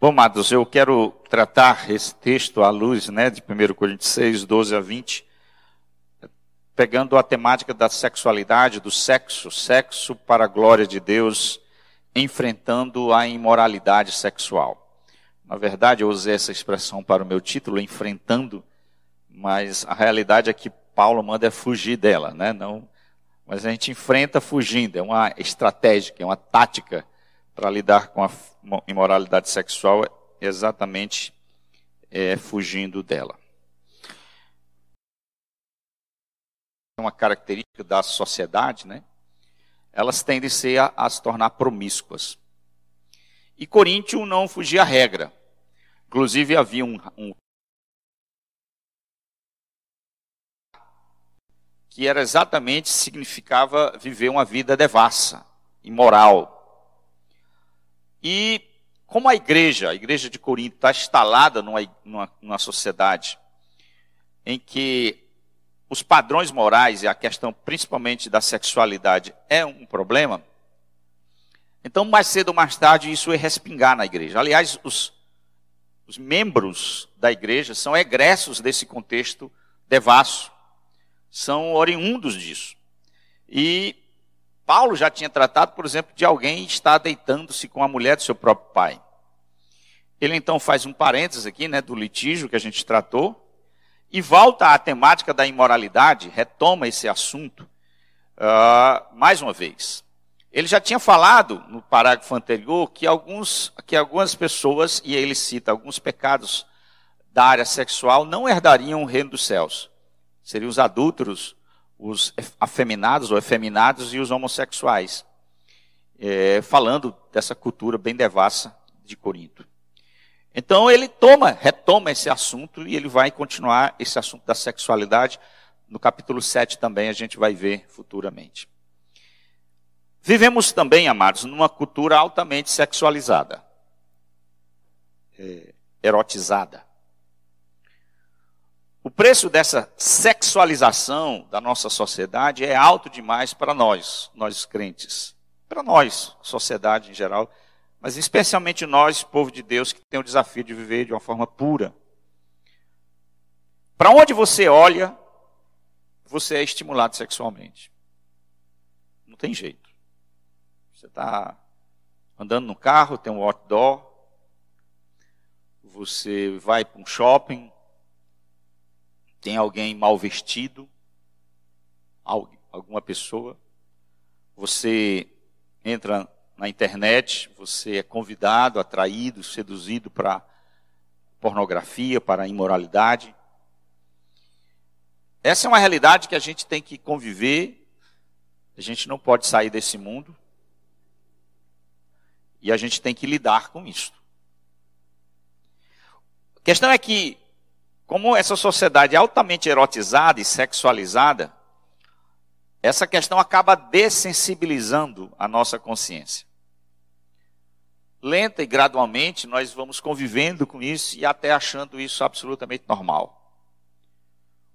Bom, amados, eu quero tratar esse texto à luz né, de 1 Coríntios 6, 12 a 20, pegando a temática da sexualidade, do sexo, sexo para a glória de Deus, enfrentando a imoralidade sexual. Na verdade, eu usei essa expressão para o meu título, enfrentando, mas a realidade é que Paulo manda fugir dela, né? Não, mas a gente enfrenta fugindo, é uma estratégia, é uma tática para lidar com a imoralidade sexual, exatamente é, fugindo dela. Uma característica da sociedade, né? Elas tendem a, a se tornar promíscuas. E Coríntio não fugia à regra. Inclusive havia um, um que era exatamente significava viver uma vida devassa, imoral. E como a igreja, a igreja de Corinto, está instalada numa, numa, numa sociedade em que os padrões morais e a questão principalmente da sexualidade é um problema, então mais cedo ou mais tarde isso ia respingar na igreja. Aliás, os, os membros da igreja são egressos desse contexto devasso são oriundos disso. E Paulo já tinha tratado, por exemplo, de alguém estar deitando-se com a mulher do seu próprio pai. Ele então faz um parênteses aqui, né, do litígio que a gente tratou, e volta à temática da imoralidade, retoma esse assunto uh, mais uma vez. Ele já tinha falado no parágrafo anterior que, alguns, que algumas pessoas, e ele cita alguns pecados da área sexual, não herdariam o reino dos céus seriam os adúlteros, os afeminados ou efeminados e os homossexuais. É, falando dessa cultura bem devassa de Corinto. Então ele toma, retoma esse assunto e ele vai continuar esse assunto da sexualidade. No capítulo 7 também a gente vai ver futuramente. Vivemos também, amados, numa cultura altamente sexualizada, é, erotizada. O preço dessa sexualização da nossa sociedade é alto demais para nós, nós crentes. Para nós, sociedade em geral, mas especialmente nós, povo de Deus, que tem o desafio de viver de uma forma pura. Para onde você olha, você é estimulado sexualmente. Não tem jeito. Você está andando no carro, tem um outdoor, você vai para um shopping, tem alguém mal vestido, alguma pessoa, você entra na internet, você é convidado, atraído, seduzido para pornografia, para imoralidade. Essa é uma realidade que a gente tem que conviver, a gente não pode sair desse mundo, e a gente tem que lidar com isso. A questão é que como essa sociedade é altamente erotizada e sexualizada, essa questão acaba dessensibilizando a nossa consciência. Lenta e gradualmente nós vamos convivendo com isso e até achando isso absolutamente normal.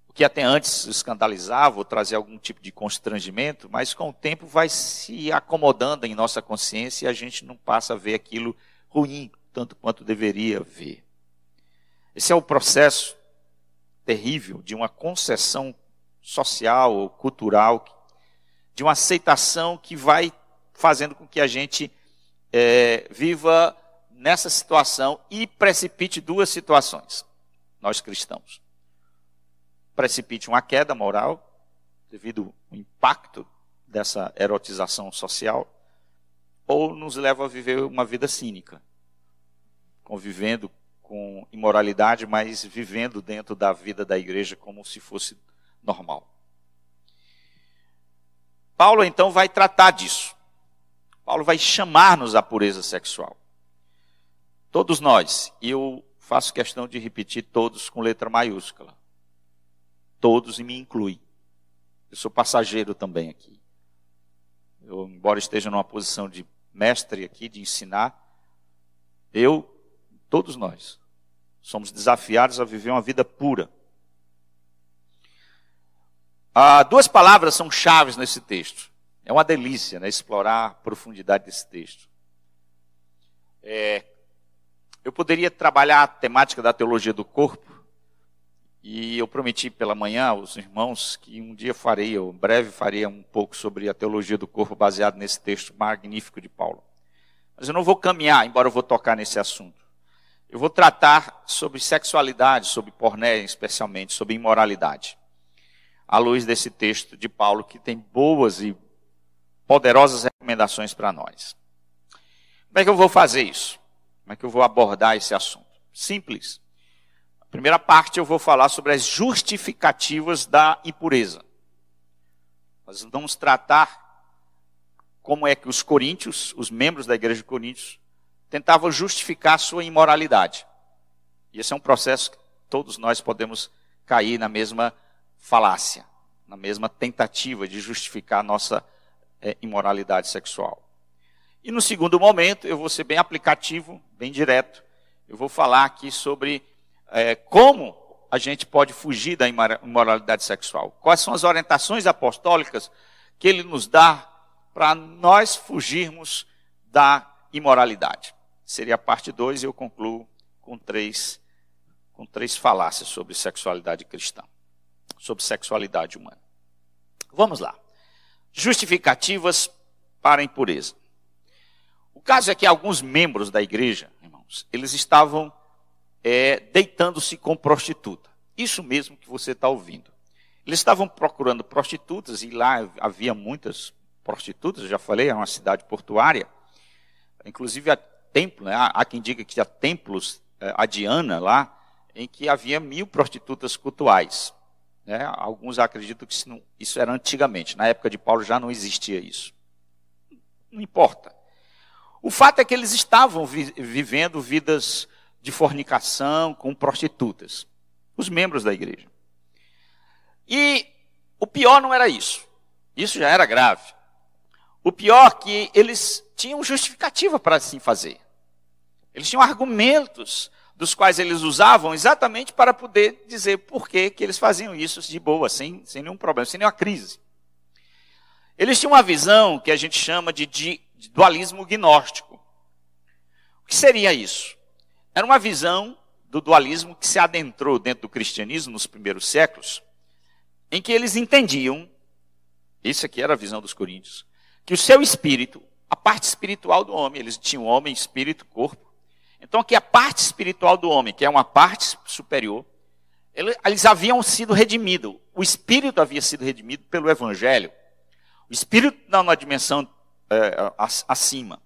O que até antes escandalizava ou trazia algum tipo de constrangimento, mas com o tempo vai se acomodando em nossa consciência e a gente não passa a ver aquilo ruim tanto quanto deveria ver. Esse é o processo terrível de uma concessão social ou cultural, de uma aceitação que vai fazendo com que a gente é, viva nessa situação e precipite duas situações, nós cristãos. Precipite uma queda moral, devido ao impacto dessa erotização social, ou nos leva a viver uma vida cínica, convivendo com imoralidade, mas vivendo dentro da vida da igreja como se fosse normal. Paulo então vai tratar disso. Paulo vai chamar-nos à pureza sexual. Todos nós, e eu faço questão de repetir todos com letra maiúscula. Todos e me inclui. Eu sou passageiro também aqui. Eu, embora esteja numa posição de mestre aqui, de ensinar, eu, todos nós, Somos desafiados a viver uma vida pura. Ah, duas palavras são chaves nesse texto. É uma delícia né, explorar a profundidade desse texto. É, eu poderia trabalhar a temática da teologia do corpo, e eu prometi pela manhã aos irmãos que um dia farei, ou breve farei um pouco sobre a teologia do corpo baseado nesse texto magnífico de Paulo. Mas eu não vou caminhar, embora eu vou tocar nesse assunto. Eu vou tratar sobre sexualidade, sobre porné especialmente, sobre imoralidade. À luz desse texto de Paulo que tem boas e poderosas recomendações para nós. Como é que eu vou fazer isso? Como é que eu vou abordar esse assunto? Simples. A primeira parte eu vou falar sobre as justificativas da impureza. Nós vamos tratar como é que os coríntios, os membros da igreja de Coríntios, tentavam justificar sua imoralidade. E esse é um processo que todos nós podemos cair na mesma falácia, na mesma tentativa de justificar nossa é, imoralidade sexual. E no segundo momento, eu vou ser bem aplicativo, bem direto. Eu vou falar aqui sobre é, como a gente pode fugir da imoralidade sexual. Quais são as orientações apostólicas que ele nos dá para nós fugirmos da imoralidade. Seria a parte 2 e eu concluo com três, com três falácias sobre sexualidade cristã, sobre sexualidade humana. Vamos lá. Justificativas para a impureza. O caso é que alguns membros da igreja, irmãos, eles estavam é, deitando-se com prostituta. Isso mesmo que você está ouvindo. Eles estavam procurando prostitutas e lá havia muitas prostitutas, já falei, é uma cidade portuária. Inclusive templo, né? há quem diga que há templos, é, a Diana lá, em que havia mil prostitutas cultuais. Né? Alguns acreditam que isso, não, isso era antigamente, na época de Paulo já não existia isso. Não importa. O fato é que eles estavam vi vivendo vidas de fornicação com prostitutas, os membros da igreja. E o pior não era isso. Isso já era grave. O pior é que eles tinham justificativa para assim fazer. Eles tinham argumentos dos quais eles usavam exatamente para poder dizer por que, que eles faziam isso de boa, sem, sem nenhum problema, sem nenhuma crise. Eles tinham uma visão que a gente chama de, de, de dualismo gnóstico. O que seria isso? Era uma visão do dualismo que se adentrou dentro do cristianismo nos primeiros séculos, em que eles entendiam, isso aqui era a visão dos coríntios, que o seu espírito, a parte espiritual do homem, eles tinham homem, espírito, corpo. Então, que a parte espiritual do homem, que é uma parte superior, eles haviam sido redimidos. O espírito havia sido redimido pelo evangelho. O espírito está numa dimensão é, acima.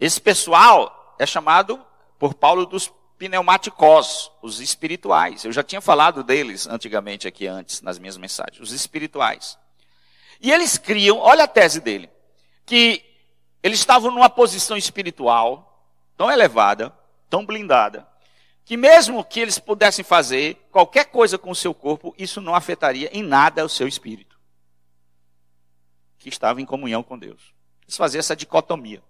Esse pessoal é chamado por Paulo dos pneumáticos, os espirituais. Eu já tinha falado deles antigamente aqui antes, nas minhas mensagens. Os espirituais. E eles criam, olha a tese dele que eles estavam numa posição espiritual tão elevada, tão blindada, que mesmo que eles pudessem fazer qualquer coisa com o seu corpo, isso não afetaria em nada o seu espírito, que estava em comunhão com Deus. Eles faziam essa dicotomia.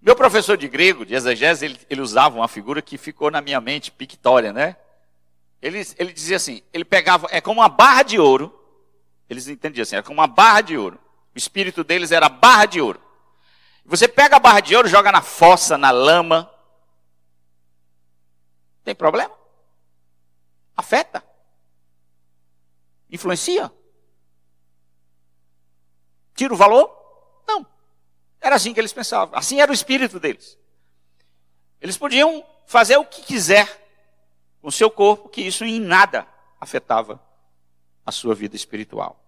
Meu professor de grego, de exegese, ele, ele usava uma figura que ficou na minha mente, pictória, né? Ele, ele dizia assim, ele pegava, é como uma barra de ouro, eles entendiam assim, é como uma barra de ouro. O espírito deles era barra de ouro. Você pega a barra de ouro, joga na fossa, na lama. Tem problema? Afeta? Influencia? Tira o valor? Não. Era assim que eles pensavam. Assim era o espírito deles. Eles podiam fazer o que quiser com o seu corpo, que isso em nada afetava a sua vida espiritual.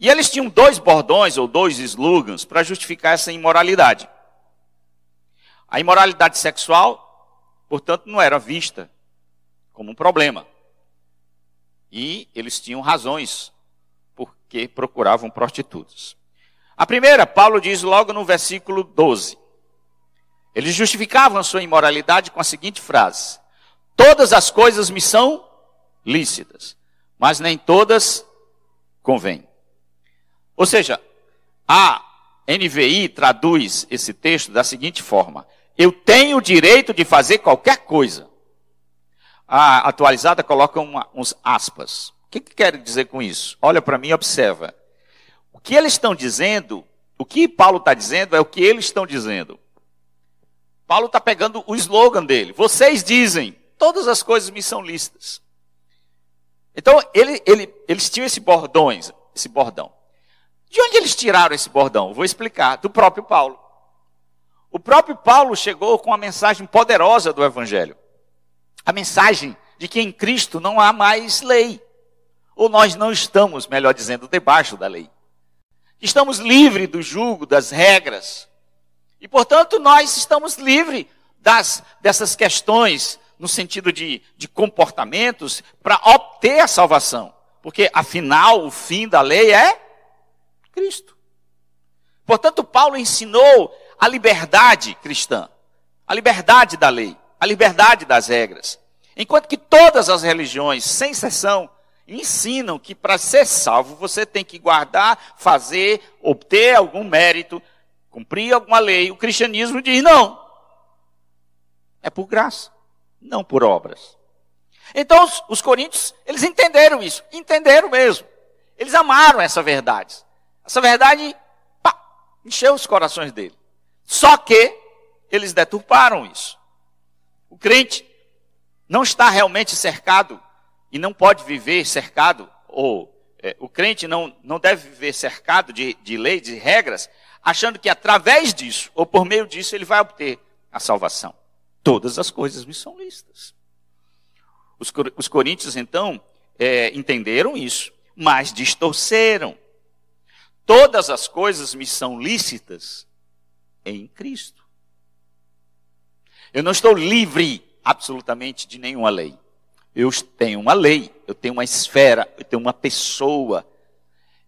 E eles tinham dois bordões ou dois slogans para justificar essa imoralidade. A imoralidade sexual, portanto, não era vista como um problema. E eles tinham razões porque procuravam prostitutas. A primeira, Paulo diz logo no versículo 12. Eles justificavam a sua imoralidade com a seguinte frase: Todas as coisas me são lícitas, mas nem todas convêm. Ou seja, a NVI traduz esse texto da seguinte forma: Eu tenho o direito de fazer qualquer coisa. A atualizada coloca uma, uns aspas. O que, que quer dizer com isso? Olha para mim e observa. O que eles estão dizendo, o que Paulo está dizendo é o que eles estão dizendo. Paulo está pegando o slogan dele. Vocês dizem, todas as coisas me são listas. Então, ele, ele, eles tinham esse bordões, esse bordão. De onde eles tiraram esse bordão? Vou explicar. Do próprio Paulo. O próprio Paulo chegou com a mensagem poderosa do Evangelho. A mensagem de que em Cristo não há mais lei. Ou nós não estamos, melhor dizendo, debaixo da lei. Estamos livres do jugo, das regras. E, portanto, nós estamos livres das, dessas questões no sentido de, de comportamentos para obter a salvação. Porque, afinal, o fim da lei é Cristo. Portanto, Paulo ensinou a liberdade cristã, a liberdade da lei, a liberdade das regras. Enquanto que todas as religiões, sem exceção, ensinam que para ser salvo você tem que guardar, fazer, obter algum mérito, cumprir alguma lei. O cristianismo diz não. É por graça, não por obras. Então os, os coríntios, eles entenderam isso, entenderam mesmo. Eles amaram essa verdade. Essa verdade pá, encheu os corações dele. Só que eles deturparam isso. O crente não está realmente cercado e não pode viver cercado, ou é, o crente não, não deve viver cercado de, de leis, de regras, achando que através disso, ou por meio disso, ele vai obter a salvação. Todas as coisas me são listas. Os, os coríntios, então, é, entenderam isso, mas distorceram. Todas as coisas me são lícitas em Cristo. Eu não estou livre absolutamente de nenhuma lei. Eu tenho uma lei, eu tenho uma esfera, eu tenho uma pessoa.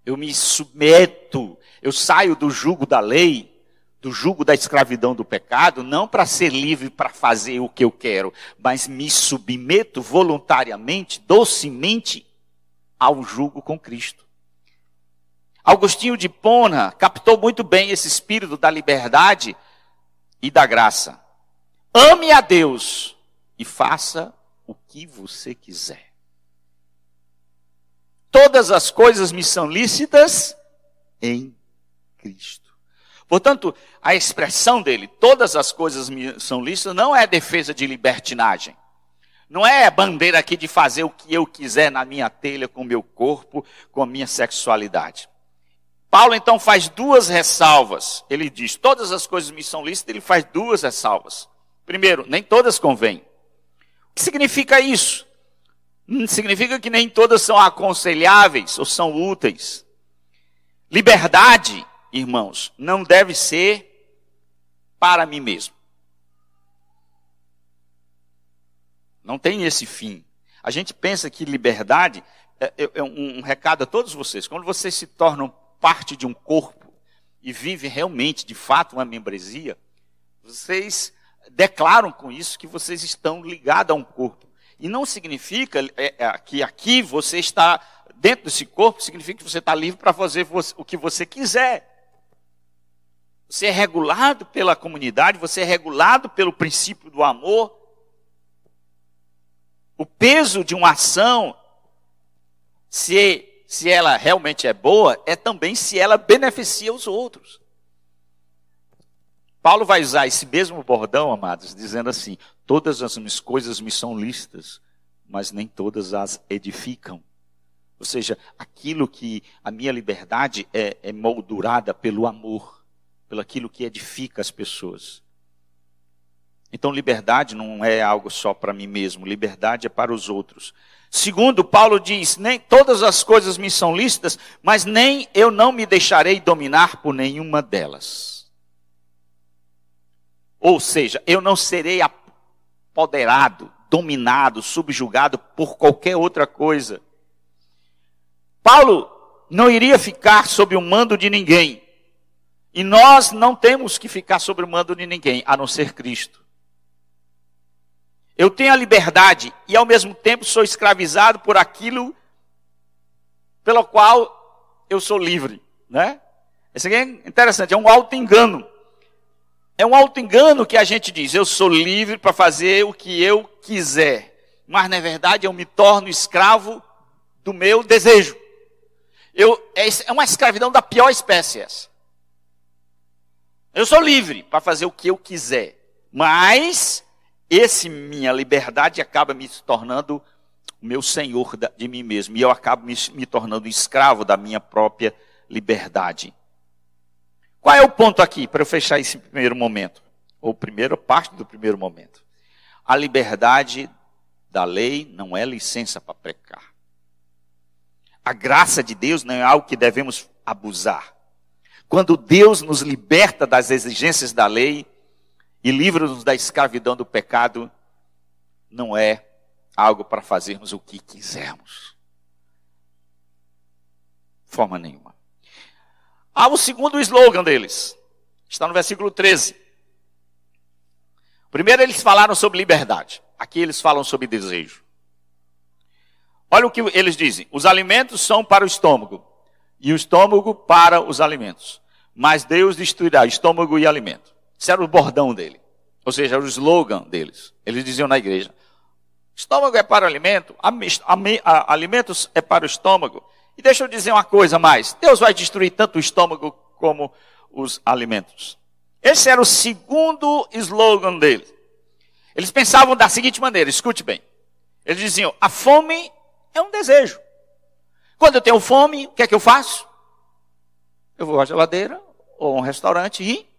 Eu me submeto, eu saio do jugo da lei, do jugo da escravidão do pecado, não para ser livre para fazer o que eu quero, mas me submeto voluntariamente, docemente ao jugo com Cristo. Augustinho de Pona captou muito bem esse espírito da liberdade e da graça. Ame a Deus e faça o que você quiser. Todas as coisas me são lícitas em Cristo. Portanto, a expressão dele, todas as coisas me são lícitas, não é defesa de libertinagem. Não é bandeira aqui de fazer o que eu quiser na minha telha, com o meu corpo, com a minha sexualidade. Paulo então faz duas ressalvas. Ele diz: todas as coisas me são lícitas, ele faz duas ressalvas. Primeiro, nem todas convêm. O que significa isso? Hum, significa que nem todas são aconselháveis ou são úteis. Liberdade, irmãos, não deve ser para mim mesmo. Não tem esse fim. A gente pensa que liberdade é, é, é um recado a todos vocês. Quando vocês se tornam parte de um corpo e vive realmente, de fato, uma membresia, vocês declaram com isso que vocês estão ligados a um corpo. E não significa é, é, que aqui você está dentro desse corpo, significa que você está livre para fazer o que você quiser. Você é regulado pela comunidade, você é regulado pelo princípio do amor. O peso de uma ação, se se ela realmente é boa, é também se ela beneficia os outros. Paulo vai usar esse mesmo bordão, amados, dizendo assim: todas as minhas coisas me são listas, mas nem todas as edificam. Ou seja, aquilo que a minha liberdade é, é moldurada pelo amor, pelo aquilo que edifica as pessoas. Então, liberdade não é algo só para mim mesmo, liberdade é para os outros. Segundo, Paulo diz: nem todas as coisas me são lícitas, mas nem eu não me deixarei dominar por nenhuma delas. Ou seja, eu não serei apoderado, dominado, subjugado por qualquer outra coisa. Paulo não iria ficar sob o mando de ninguém. E nós não temos que ficar sob o mando de ninguém, a não ser Cristo. Eu tenho a liberdade e ao mesmo tempo sou escravizado por aquilo pelo qual eu sou livre, né? Isso aqui é interessante, é um auto-engano. É um auto-engano que a gente diz, eu sou livre para fazer o que eu quiser. Mas na verdade eu me torno escravo do meu desejo. Eu, é, é uma escravidão da pior espécie essa. Eu sou livre para fazer o que eu quiser Mas esse minha liberdade acaba me tornando o meu senhor de mim mesmo. E eu acabo me, me tornando escravo da minha própria liberdade. Qual é o ponto aqui, para eu fechar esse primeiro momento? Ou primeira parte do primeiro momento. A liberdade da lei não é licença para pecar. A graça de Deus não é algo que devemos abusar. Quando Deus nos liberta das exigências da lei e livra-nos da escravidão do pecado, não é algo para fazermos o que quisermos. Forma nenhuma. Há o segundo slogan deles. Está no versículo 13. Primeiro eles falaram sobre liberdade. Aqui eles falam sobre desejo. Olha o que eles dizem: os alimentos são para o estômago, e o estômago para os alimentos. Mas Deus destruirá estômago e alimento. Isso era o bordão dele. Ou seja, era o slogan deles. Eles diziam na igreja: estômago é para o alimento, alimentos é para o estômago. E deixa eu dizer uma coisa mais: Deus vai destruir tanto o estômago como os alimentos. Esse era o segundo slogan dele. Eles pensavam da seguinte maneira: escute bem. Eles diziam: a fome é um desejo. Quando eu tenho fome, o que é que eu faço? Eu vou à geladeira ou a um restaurante e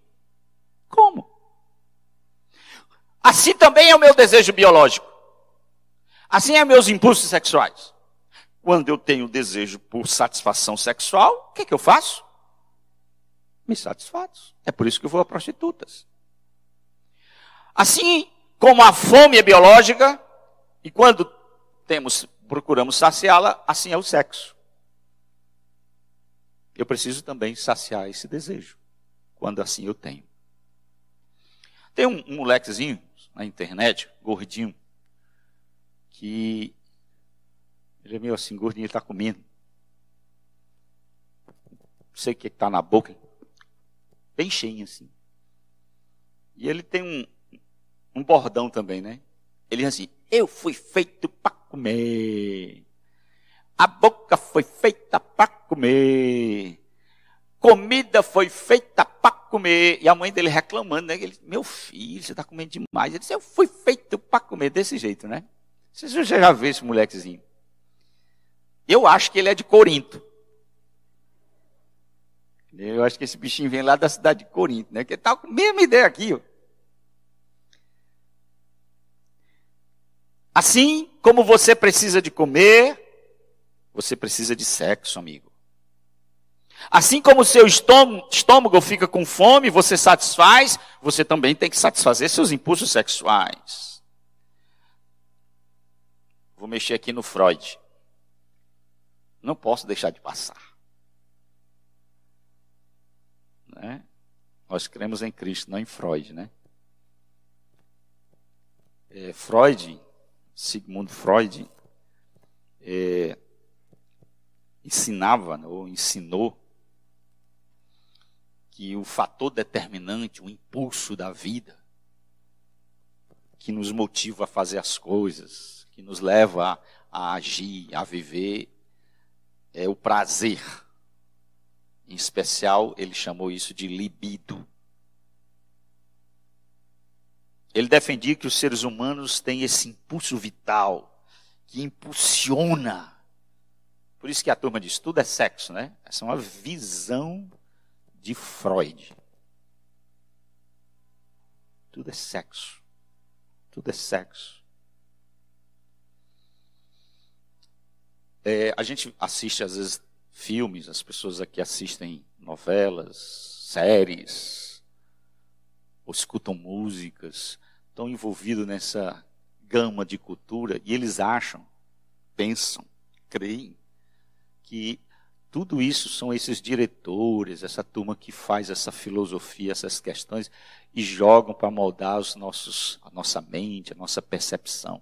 como. Assim também é o meu desejo biológico. Assim é meus impulsos sexuais. Quando eu tenho desejo por satisfação sexual, o que é que eu faço? Me satisfaço. É por isso que eu vou a prostitutas. Assim como a fome é biológica, e quando temos procuramos saciá-la, assim é o sexo. Eu preciso também saciar esse desejo, quando assim eu tenho. Tem um, um molequezinho na internet, gordinho, que ele é meio assim, gordinho, ele está comendo. Não sei o que está na boca, bem cheio assim. E ele tem um, um bordão também, né? Ele diz assim: Eu fui feito para comer. A boca foi feita para comer. Comida foi feita para comer. E a mãe dele reclamando, né? Ele, meu filho, você está comendo demais. Ele disse, eu fui feito para comer desse jeito, né? Você já viu esse molequezinho? Eu acho que ele é de Corinto. Eu acho que esse bichinho vem lá da cidade de Corinto, né? Que está com a mesma ideia aqui, ó. Assim como você precisa de comer, você precisa de sexo, amigo. Assim como o seu estômago fica com fome, você satisfaz, você também tem que satisfazer seus impulsos sexuais. Vou mexer aqui no Freud. Não posso deixar de passar. Né? Nós cremos em Cristo, não em Freud, né? É, Freud Sigmund Freud é, ensinava ou ensinou que o fator determinante, o impulso da vida, que nos motiva a fazer as coisas, que nos leva a, a agir, a viver, é o prazer. Em especial, ele chamou isso de libido. Ele defendia que os seres humanos têm esse impulso vital que impulsiona. Por isso que a turma diz: tudo é sexo, né? Essa é uma visão de Freud. Tudo é sexo. Tudo é sexo. É, a gente assiste, às vezes, filmes, as pessoas aqui assistem novelas, séries, ou escutam músicas estão envolvidos nessa gama de cultura e eles acham, pensam, creem que tudo isso são esses diretores, essa turma que faz essa filosofia, essas questões e jogam para moldar os nossos, a nossa mente, a nossa percepção.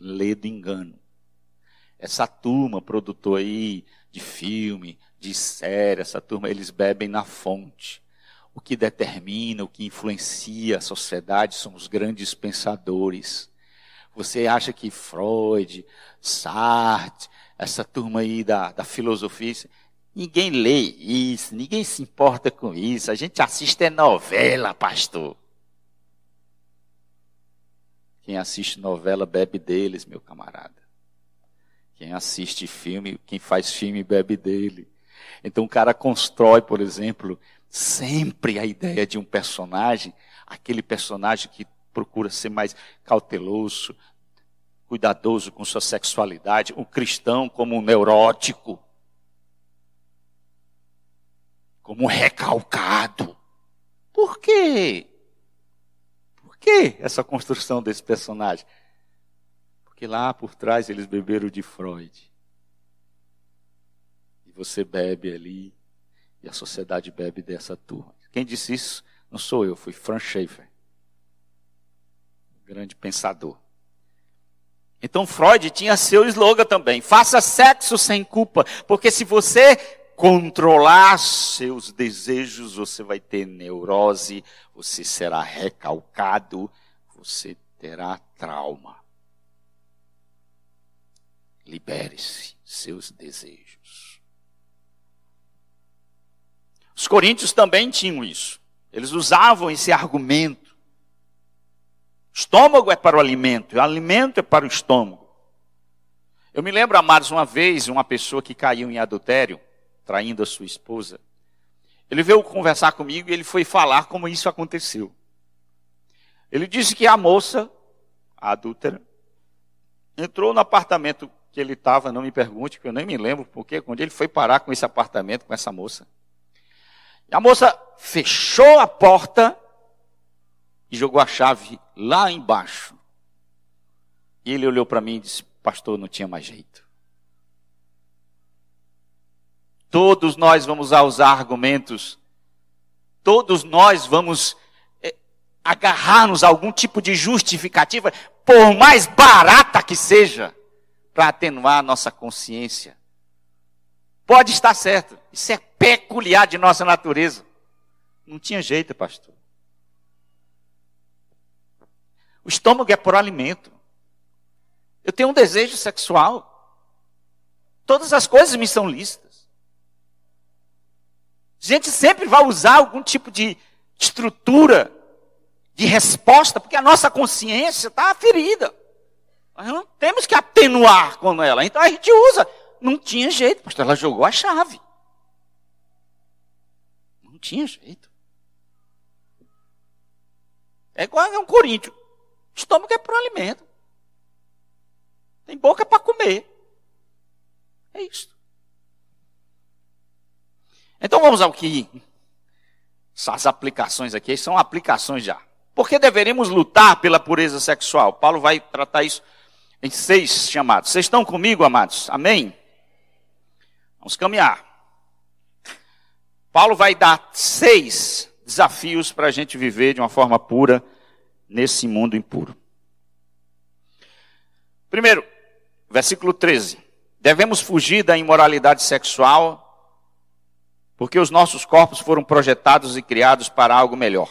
Lê do engano. Essa turma produtor aí de filme, de série, essa turma, eles bebem na fonte o que determina, o que influencia a sociedade são os grandes pensadores. Você acha que Freud, Sartre, essa turma aí da, da filosofia, ninguém lê isso, ninguém se importa com isso. A gente assiste é novela, pastor. Quem assiste novela bebe deles, meu camarada. Quem assiste filme, quem faz filme bebe dele. Então o cara constrói, por exemplo, sempre a ideia de um personagem, aquele personagem que procura ser mais cauteloso, cuidadoso com sua sexualidade, um cristão como um neurótico, como um recalcado. Por quê? Por que essa construção desse personagem? Porque lá por trás eles beberam de Freud. E você bebe ali, e a sociedade bebe dessa turma. Quem disse isso não sou eu, foi Frank Schaeffer, grande pensador. Então Freud tinha seu slogan também: faça sexo sem culpa, porque se você controlar seus desejos, você vai ter neurose, você será recalcado, você terá trauma. Libere-se seus desejos. Os coríntios também tinham isso. Eles usavam esse argumento. Estômago é para o alimento, o alimento é para o estômago. Eu me lembro, amados, uma vez, uma pessoa que caiu em adultério, traindo a sua esposa. Ele veio conversar comigo e ele foi falar como isso aconteceu. Ele disse que a moça, a adúltera, entrou no apartamento que ele estava, não me pergunte, que eu nem me lembro porque quando ele foi parar com esse apartamento, com essa moça. E a moça fechou a porta e jogou a chave lá embaixo. E ele olhou para mim e disse: Pastor, não tinha mais jeito. Todos nós vamos usar argumentos, todos nós vamos é, agarrar-nos a algum tipo de justificativa, por mais barata que seja, para atenuar a nossa consciência. Pode estar certo, isso é peculiar de nossa natureza. Não tinha jeito, pastor. O estômago é por alimento. Eu tenho um desejo sexual. Todas as coisas me são lícitas. A gente sempre vai usar algum tipo de estrutura de resposta, porque a nossa consciência está ferida. Nós não temos que atenuar com ela. Então a gente usa. Não tinha jeito, pastor. Ela jogou a chave. Não tinha jeito. É igual a um coríntio. Estômago é para o alimento. Tem boca para comer. É isso. Então vamos ao que as aplicações aqui são aplicações já. Por que deveríamos lutar pela pureza sexual? Paulo vai tratar isso em seis chamados. Vocês estão comigo, amados? Amém? Vamos caminhar. Paulo vai dar seis desafios para a gente viver de uma forma pura nesse mundo impuro. Primeiro, versículo 13. Devemos fugir da imoralidade sexual, porque os nossos corpos foram projetados e criados para algo melhor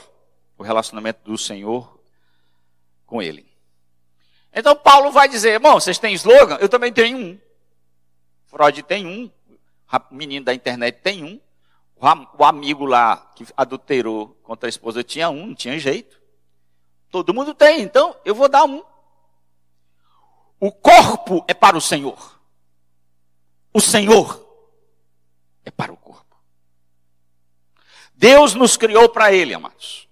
o relacionamento do Senhor com Ele. Então Paulo vai dizer, irmão, vocês têm slogan? Eu também tenho um. Freud tem um, o menino da internet tem um, o amigo lá que adulterou contra a esposa tinha um, não tinha jeito. Todo mundo tem, então eu vou dar um. O corpo é para o Senhor. O Senhor é para o corpo. Deus nos criou para Ele, amados.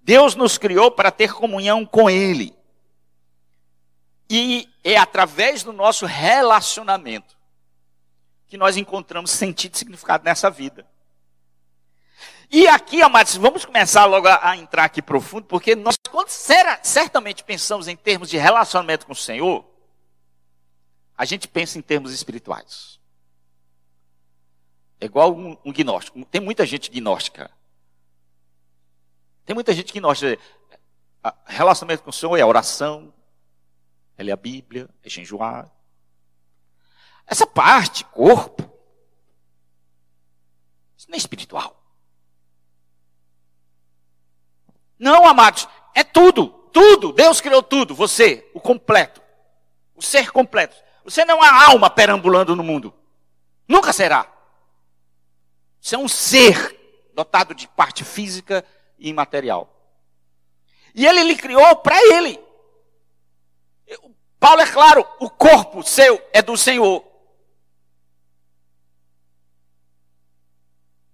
Deus nos criou para ter comunhão com Ele. E é através do nosso relacionamento que nós encontramos sentido e significado nessa vida. E aqui, amados, vamos começar logo a, a entrar aqui profundo, porque nós, quando será, certamente pensamos em termos de relacionamento com o Senhor, a gente pensa em termos espirituais. É igual um, um gnóstico. Tem muita gente gnóstica. Tem muita gente gnóstica. Relacionamento com o Senhor é a oração, é ler a Bíblia, é jejuar. Essa parte, corpo, isso não é espiritual. Não, amados, é tudo, tudo. Deus criou tudo, você, o completo, o ser completo. Você não é uma alma perambulando no mundo. Nunca será. Você é um ser dotado de parte física e imaterial. E ele lhe criou para ele. Paulo é claro, o corpo seu é do Senhor.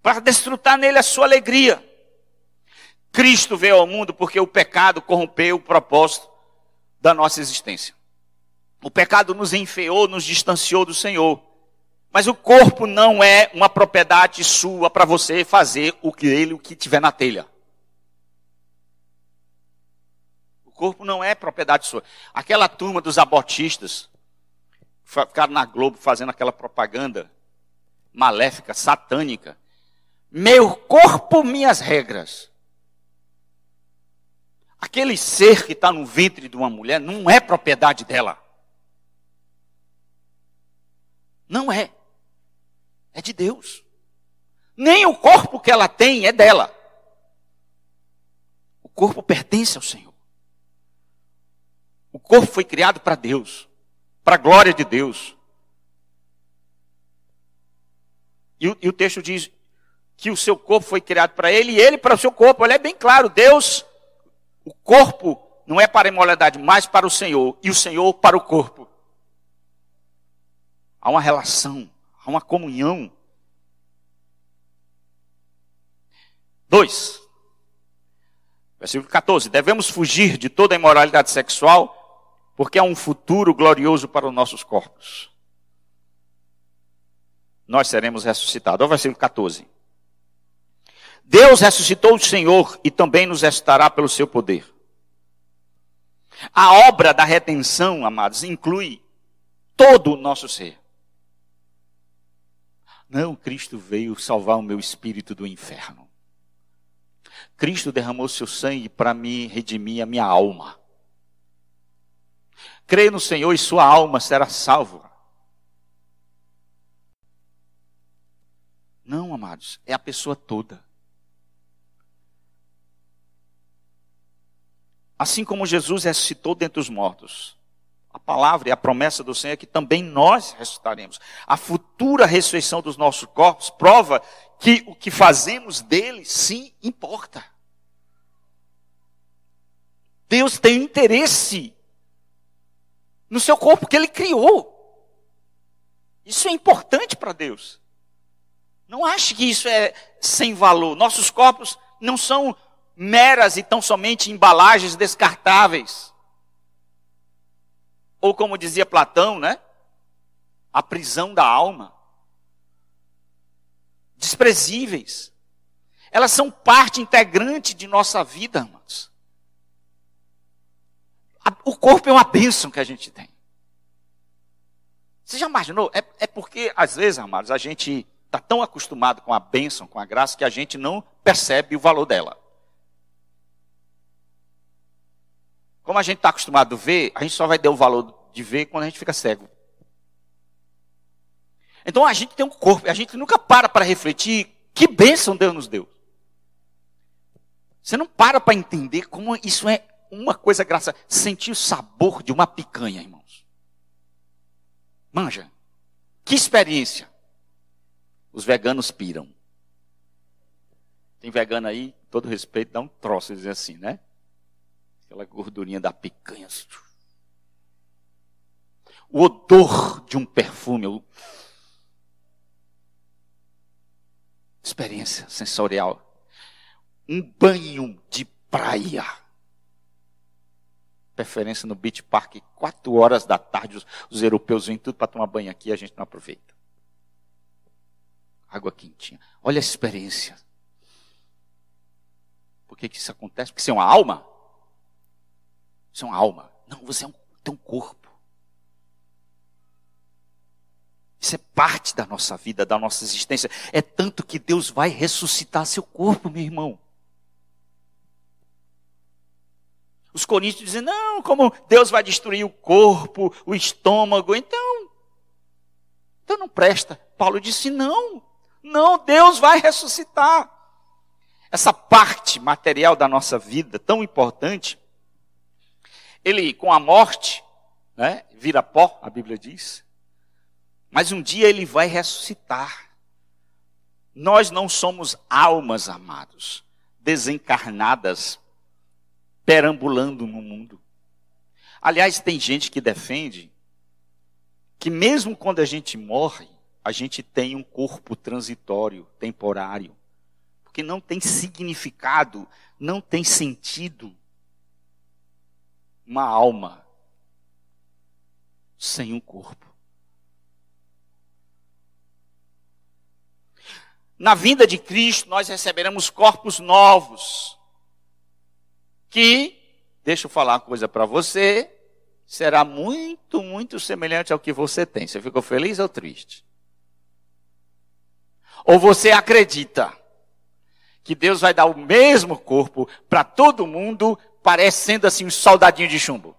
Para desfrutar nele a sua alegria. Cristo veio ao mundo porque o pecado corrompeu o propósito da nossa existência. O pecado nos enfeou, nos distanciou do Senhor. Mas o corpo não é uma propriedade sua para você fazer o que ele, o que tiver na telha. O corpo não é propriedade sua. Aquela turma dos abortistas ficaram na Globo fazendo aquela propaganda maléfica, satânica. Meu corpo, minhas regras. Aquele ser que está no ventre de uma mulher não é propriedade dela. Não é. É de Deus. Nem o corpo que ela tem é dela. O corpo pertence ao Senhor. O corpo foi criado para Deus, para a glória de Deus. E o, e o, texto diz que o seu corpo foi criado para ele e ele para o seu corpo. Olha, é bem claro: Deus o corpo não é para a imoralidade, mas para o Senhor, e o Senhor para o corpo. Há uma relação, há uma comunhão. Dois. Versículo 14. Devemos fugir de toda imoralidade sexual, porque há um futuro glorioso para os nossos corpos. Nós seremos ressuscitados. Olha o versículo 14. Deus ressuscitou o Senhor e também nos ressuscitará pelo seu poder. A obra da retenção, amados, inclui todo o nosso ser. Não, Cristo veio salvar o meu espírito do inferno. Cristo derramou seu sangue para me redimir a minha alma. Creia no Senhor e sua alma será salva. Não, amados, é a pessoa toda. Assim como Jesus ressuscitou dentre os mortos. A palavra e a promessa do Senhor é que também nós ressuscitaremos. A futura ressurreição dos nossos corpos prova que o que fazemos dele sim importa. Deus tem interesse no seu corpo que ele criou. Isso é importante para Deus. Não ache que isso é sem valor. Nossos corpos não são meras e tão somente embalagens descartáveis. Ou como dizia Platão, né? A prisão da alma. Desprezíveis. Elas são parte integrante de nossa vida, irmãos. O corpo é uma bênção que a gente tem. Você já imaginou? É, é porque, às vezes, amados, a gente está tão acostumado com a bênção, com a graça, que a gente não percebe o valor dela. Como a gente está acostumado a ver, a gente só vai dar o valor de ver quando a gente fica cego. Então a gente tem um corpo, a gente nunca para para refletir que bênção Deus nos deu. Você não para para entender como isso é uma coisa graça. Sentir o sabor de uma picanha, irmãos. Manja. Que experiência. Os veganos piram. Tem vegano aí, todo respeito, dá um troço, dizer assim, né? Aquela gordurinha da picanha. O odor de um perfume. Experiência sensorial. Um banho de praia. Preferência no Beach Park, quatro horas da tarde, os, os europeus vêm tudo para tomar banho aqui e a gente não aproveita. Água quentinha. Olha a experiência. Por que, que isso acontece? Porque você é uma alma? Você é uma alma. Não, você é um, tem um corpo. Isso é parte da nossa vida, da nossa existência. É tanto que Deus vai ressuscitar seu corpo, meu irmão. Os coríntios dizem, não, como Deus vai destruir o corpo, o estômago, então, então não presta. Paulo disse, não, não, Deus vai ressuscitar. Essa parte material da nossa vida, tão importante, ele, com a morte, né, vira pó, a Bíblia diz. Mas um dia ele vai ressuscitar. Nós não somos almas, amados, desencarnadas, perambulando no mundo. Aliás, tem gente que defende que mesmo quando a gente morre, a gente tem um corpo transitório, temporário. Porque não tem significado, não tem sentido uma alma sem um corpo. Na vinda de Cristo, nós receberemos corpos novos, que, deixa eu falar uma coisa para você, será muito, muito semelhante ao que você tem. Você ficou feliz ou triste? Ou você acredita que Deus vai dar o mesmo corpo para todo mundo, parecendo assim um soldadinho de chumbo?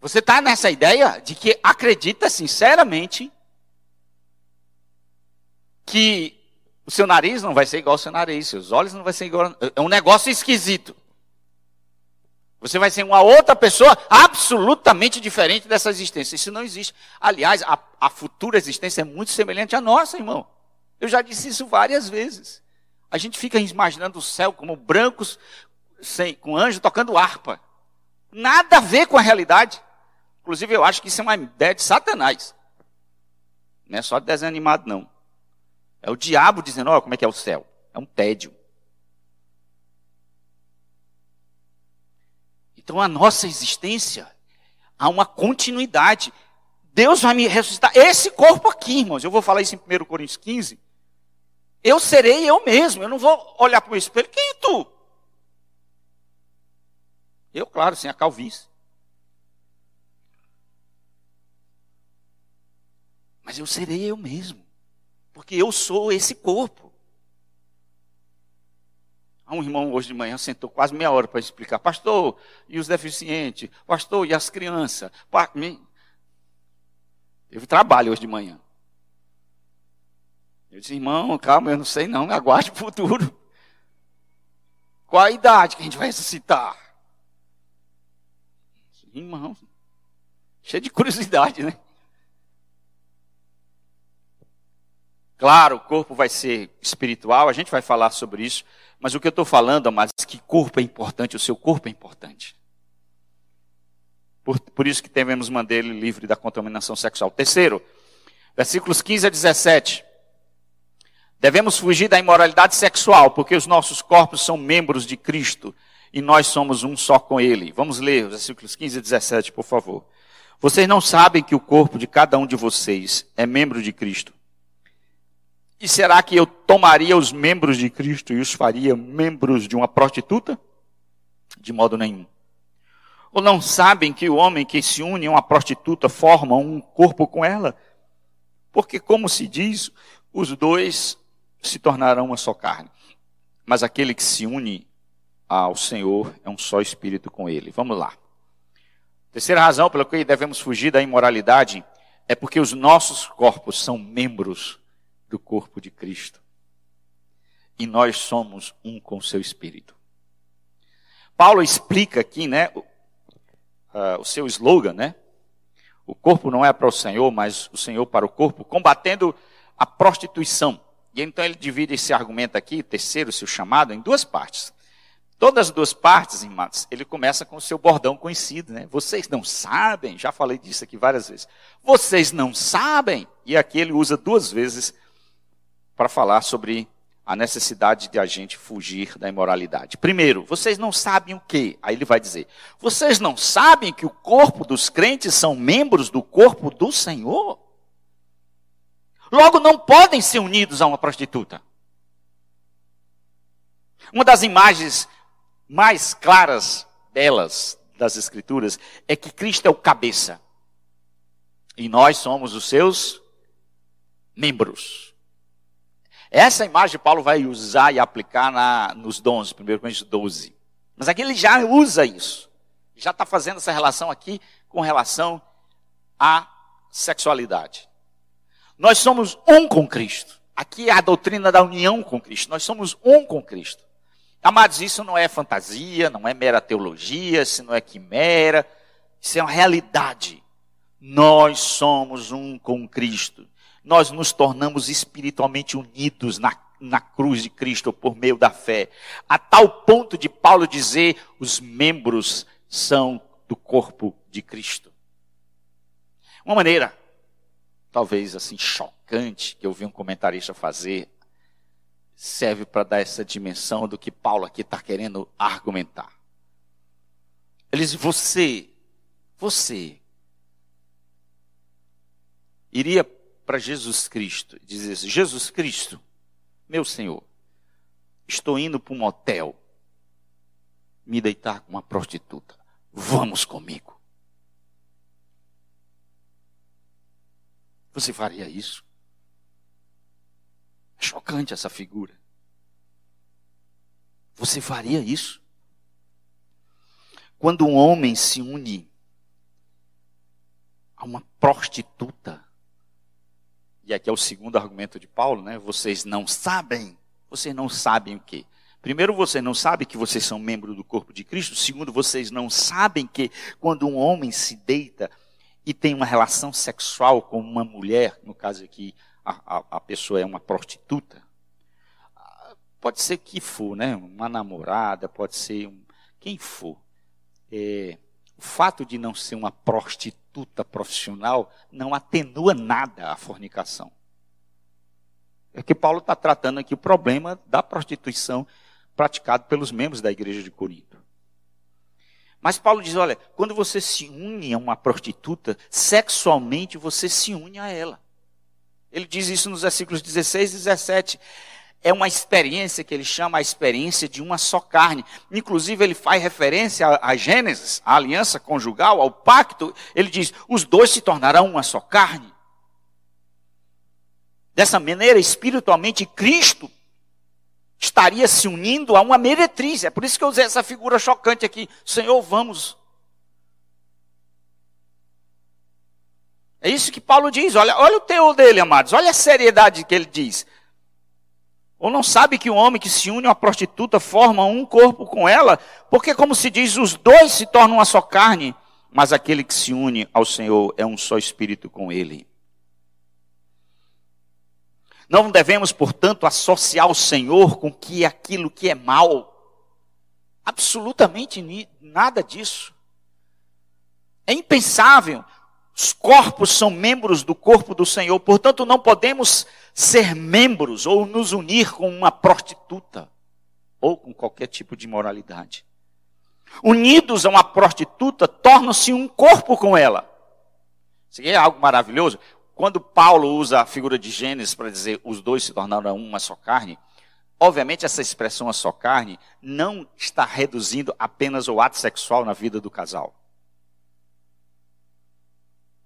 Você está nessa ideia de que acredita sinceramente que o seu nariz não vai ser igual ao seu nariz, seus olhos não vai ser igual. É um negócio esquisito. Você vai ser uma outra pessoa absolutamente diferente dessa existência. Isso não existe. Aliás, a, a futura existência é muito semelhante à nossa, irmão. Eu já disse isso várias vezes. A gente fica imaginando o céu como brancos, sem, com anjo tocando harpa. Nada a ver com a realidade. Inclusive, eu acho que isso é uma ideia de Satanás. Não é só de desenho animado, não. É o diabo dizendo, olha como é que é o céu. É um tédio. Então a nossa existência há uma continuidade. Deus vai me ressuscitar. Esse corpo aqui, irmãos, eu vou falar isso em 1 Coríntios 15. Eu serei eu mesmo. Eu não vou olhar para o espelho. Quem é tu? Eu, claro, sem a calvície. Mas eu serei eu mesmo. Porque eu sou esse corpo. Um irmão hoje de manhã sentou quase meia hora para explicar, pastor, e os deficientes? Pastor, e as crianças? Teve trabalho hoje de manhã. Eu disse, irmão, calma, eu não sei não, aguarde o futuro. Qual a idade que a gente vai ressuscitar? Irmão, cheio de curiosidade, né? Claro, o corpo vai ser espiritual, a gente vai falar sobre isso. Mas o que eu estou falando, é que corpo é importante, o seu corpo é importante. Por, por isso que devemos manter ele livre da contaminação sexual. Terceiro, versículos 15 a 17. Devemos fugir da imoralidade sexual, porque os nossos corpos são membros de Cristo e nós somos um só com Ele. Vamos ler os versículos 15 a 17, por favor. Vocês não sabem que o corpo de cada um de vocês é membro de Cristo. E será que eu tomaria os membros de Cristo e os faria membros de uma prostituta? De modo nenhum. Ou não sabem que o homem que se une a uma prostituta forma um corpo com ela? Porque, como se diz, os dois se tornarão uma só carne. Mas aquele que se une ao Senhor é um só espírito com ele. Vamos lá. Terceira razão pela qual devemos fugir da imoralidade é porque os nossos corpos são membros do corpo de Cristo. E nós somos um com o seu espírito. Paulo explica aqui, né, o, uh, o seu slogan, né? O corpo não é para o Senhor, mas o Senhor para o corpo, combatendo a prostituição. E então ele divide esse argumento aqui, terceiro, seu chamado, em duas partes. Todas as duas partes, irmãos, ele começa com o seu bordão conhecido, né? Vocês não sabem, já falei disso aqui várias vezes. Vocês não sabem. E aqui ele usa duas vezes para falar sobre a necessidade de a gente fugir da imoralidade. Primeiro, vocês não sabem o quê? Aí ele vai dizer: vocês não sabem que o corpo dos crentes são membros do corpo do Senhor? Logo, não podem ser unidos a uma prostituta. Uma das imagens mais claras delas, das Escrituras, é que Cristo é o cabeça. E nós somos os seus membros. Essa imagem Paulo vai usar e aplicar na, nos dons, 1 Coríntios 12. Mas aqui ele já usa isso. Já está fazendo essa relação aqui com relação à sexualidade. Nós somos um com Cristo. Aqui é a doutrina da união com Cristo. Nós somos um com Cristo. Amados, isso não é fantasia, não é mera teologia, isso não é quimera. Isso é uma realidade. Nós somos um com Cristo nós nos tornamos espiritualmente unidos na na cruz de Cristo por meio da fé, a tal ponto de Paulo dizer: os membros são do corpo de Cristo. Uma maneira, talvez assim, chocante, que eu vi um comentarista fazer, serve para dar essa dimensão do que Paulo aqui está querendo argumentar. Ele diz: você, você, iria para Jesus Cristo e dizer: Jesus Cristo, meu Senhor, estou indo para um motel me deitar com uma prostituta. Vamos comigo. Você faria isso? É chocante essa figura. Você faria isso? Quando um homem se une a uma prostituta, e aqui é o segundo argumento de Paulo, né? Vocês não sabem. Vocês não sabem o quê? Primeiro, vocês não sabem que vocês são membros do corpo de Cristo. Segundo, vocês não sabem que quando um homem se deita e tem uma relação sexual com uma mulher, no caso aqui a, a, a pessoa é uma prostituta, pode ser que for, né? Uma namorada, pode ser um, quem for. É, o fato de não ser uma prostituta profissional não atenua nada a fornicação. É que Paulo está tratando aqui o problema da prostituição praticado pelos membros da igreja de Corinto. Mas Paulo diz: olha, quando você se une a uma prostituta, sexualmente você se une a ela. Ele diz isso nos versículos 16 e 17 é uma experiência que ele chama a experiência de uma só carne. Inclusive, ele faz referência a, a Gênesis, a aliança conjugal, ao pacto. Ele diz: os dois se tornarão uma só carne. Dessa maneira, espiritualmente, Cristo estaria se unindo a uma meretriz. É por isso que eu usei essa figura chocante aqui. Senhor, vamos. É isso que Paulo diz. Olha, olha o teor dele, amados. Olha a seriedade que ele diz. Ou não sabe que o homem que se une a uma prostituta forma um corpo com ela? Porque, como se diz, os dois se tornam uma só carne, mas aquele que se une ao Senhor é um só espírito com ele. Não devemos, portanto, associar o Senhor com que aquilo que é mal. Absolutamente nada disso. É impensável. Os corpos são membros do corpo do Senhor, portanto, não podemos ser membros ou nos unir com uma prostituta ou com qualquer tipo de moralidade. Unidos a uma prostituta, tornam-se um corpo com ela. Isso é algo maravilhoso. Quando Paulo usa a figura de Gênesis para dizer os dois se tornaram uma só carne, obviamente essa expressão a só carne não está reduzindo apenas o ato sexual na vida do casal.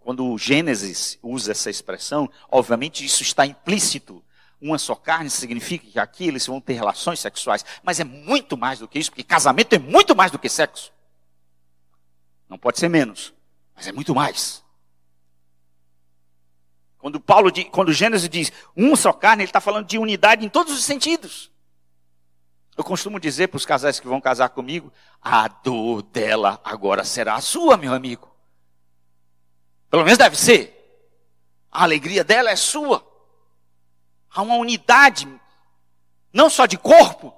Quando o Gênesis usa essa expressão, obviamente isso está implícito. Uma só carne significa que aqui eles vão ter relações sexuais, mas é muito mais do que isso, porque casamento é muito mais do que sexo. Não pode ser menos, mas é muito mais. Quando Paulo, quando Gênesis diz uma só carne, ele está falando de unidade em todos os sentidos. Eu costumo dizer para os casais que vão casar comigo, a dor dela agora será a sua, meu amigo. Pelo menos deve ser. A alegria dela é sua. Há uma unidade, não só de corpo,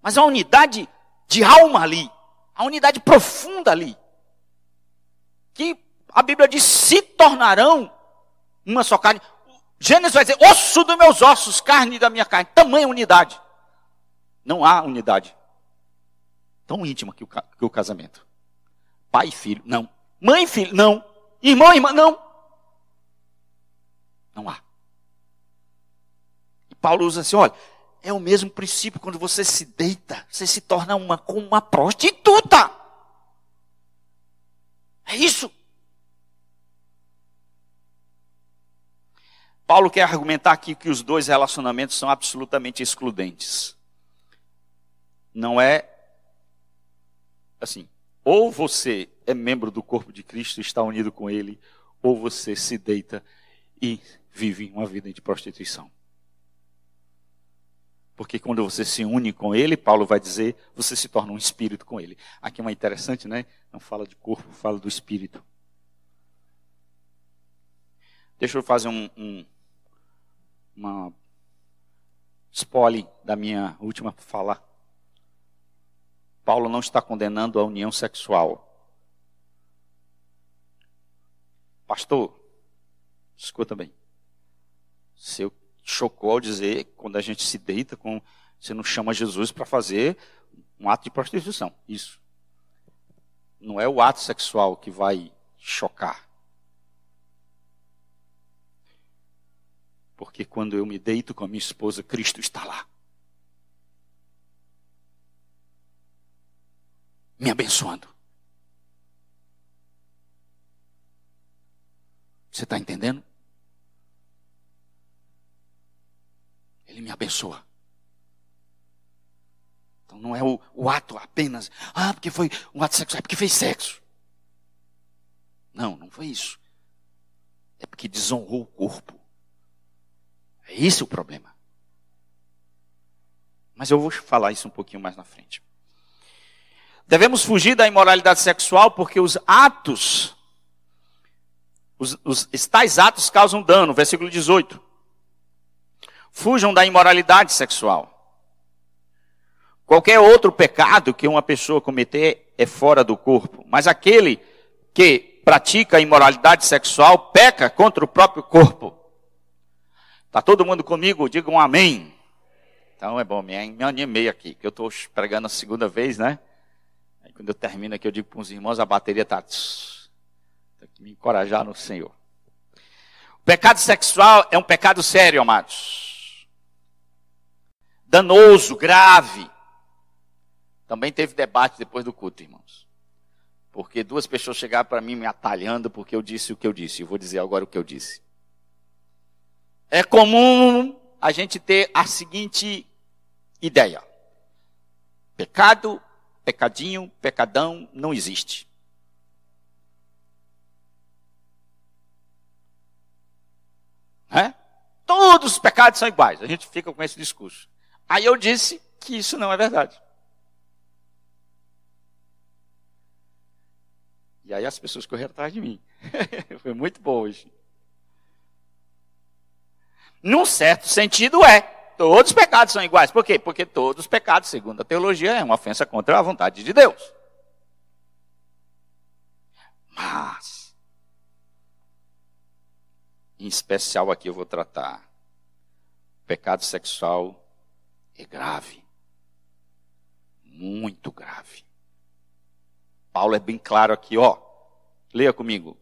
mas uma unidade de alma ali. Uma unidade profunda ali. Que a Bíblia diz: se tornarão uma só carne. Gênesis vai dizer: osso dos meus ossos, carne da minha carne. Tamanha unidade. Não há unidade tão íntima que o, que o casamento. Pai e filho, não. Mãe e filho, não. Irmão e irmã, não. Não há. E Paulo usa assim: olha, é o mesmo princípio quando você se deita, você se torna uma com uma prostituta. É isso. Paulo quer argumentar aqui que os dois relacionamentos são absolutamente excludentes. Não é assim, ou você é membro do corpo de Cristo e está unido com Ele, ou você se deita e vive uma vida de prostituição. Porque quando você se une com Ele, Paulo vai dizer, você se torna um espírito com Ele. Aqui é uma interessante, né? Não fala de corpo, fala do espírito. Deixa eu fazer um, um, uma Spoiler da minha última fala. Paulo não está condenando a união sexual. Pastor, escuta bem. Você chocou ao dizer quando a gente se deita com. Você não chama Jesus para fazer um ato de prostituição. Isso. Não é o ato sexual que vai chocar. Porque quando eu me deito com a minha esposa, Cristo está lá. Me abençoando. Você está entendendo? Ele me abençoa. Então não é o, o, ato apenas, ah, porque foi um ato sexual, é porque fez sexo. Não, não foi isso. É porque desonrou o corpo. É esse o problema. Mas eu vou falar isso um pouquinho mais na frente. Devemos fugir da imoralidade sexual porque os atos, os, os, tais atos causam dano. Versículo 18. Fujam da imoralidade sexual. Qualquer outro pecado que uma pessoa cometer é fora do corpo, mas aquele que pratica a imoralidade sexual peca contra o próprio corpo. Está todo mundo comigo? Digam um amém. Então é bom, me, me animei aqui, que eu estou pregando a segunda vez, né? Aí quando eu termino aqui, eu digo para os irmãos, a bateria está. Tem que me encorajar no Senhor. O pecado sexual é um pecado sério, amados. Danoso, grave. Também teve debate depois do culto, irmãos. Porque duas pessoas chegaram para mim me atalhando porque eu disse o que eu disse. Eu vou dizer agora o que eu disse. É comum a gente ter a seguinte ideia: pecado, pecadinho, pecadão não existe. É? Todos os pecados são iguais. A gente fica com esse discurso. Aí eu disse que isso não é verdade. E aí as pessoas correram atrás de mim. Foi muito bom hoje. Num certo sentido, é. Todos os pecados são iguais. Por quê? Porque todos os pecados, segundo a teologia, é uma ofensa contra a vontade de Deus. Mas, em especial aqui eu vou tratar. Pecado sexual é grave. Muito grave. Paulo é bem claro aqui, ó. Leia comigo.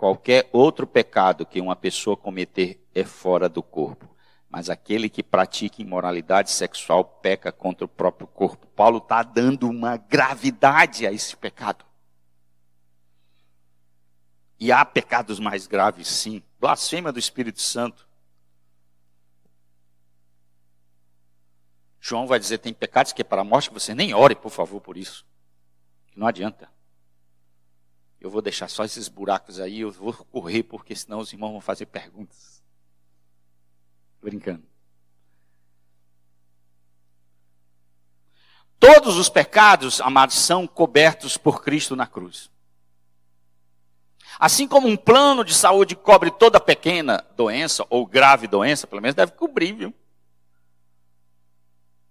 Qualquer outro pecado que uma pessoa cometer é fora do corpo. Mas aquele que pratica imoralidade sexual peca contra o próprio corpo. Paulo está dando uma gravidade a esse pecado. E há pecados mais graves, sim. Blasfêmia do Espírito Santo. João vai dizer: tem pecados que é para a morte, que você nem ore, por favor, por isso. Não adianta. Eu vou deixar só esses buracos aí, eu vou correr, porque senão os irmãos vão fazer perguntas. Brincando. Todos os pecados, amados, são cobertos por Cristo na cruz. Assim como um plano de saúde cobre toda pequena doença, ou grave doença, pelo menos deve cobrir, viu?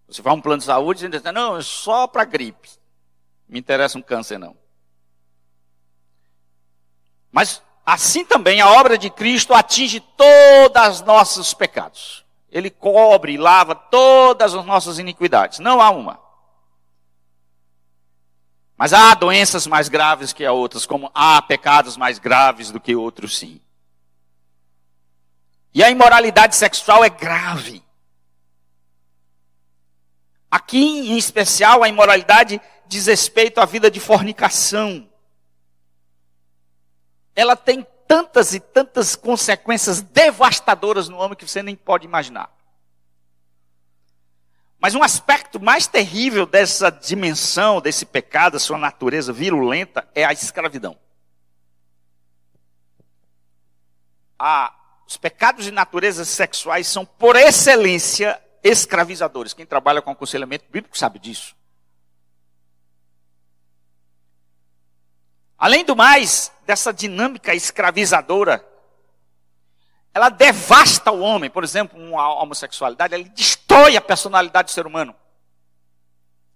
Você faz um plano de saúde e diz, não, é só para gripe. Me interessa um câncer, não. Mas assim também a obra de Cristo atinge todos os nossos pecados. Ele cobre e lava todas as nossas iniquidades. Não há uma. Mas há doenças mais graves que outras, como há pecados mais graves do que outros, sim. E a imoralidade sexual é grave. Aqui, em especial, a imoralidade diz respeito à vida de fornicação ela tem tantas e tantas consequências devastadoras no homem que você nem pode imaginar. Mas um aspecto mais terrível dessa dimensão, desse pecado, sua natureza virulenta, é a escravidão. Os pecados de natureza sexuais são, por excelência, escravizadores. Quem trabalha com aconselhamento bíblico sabe disso. Além do mais, dessa dinâmica escravizadora, ela devasta o homem. Por exemplo, uma homossexualidade, ela destrói a personalidade do ser humano.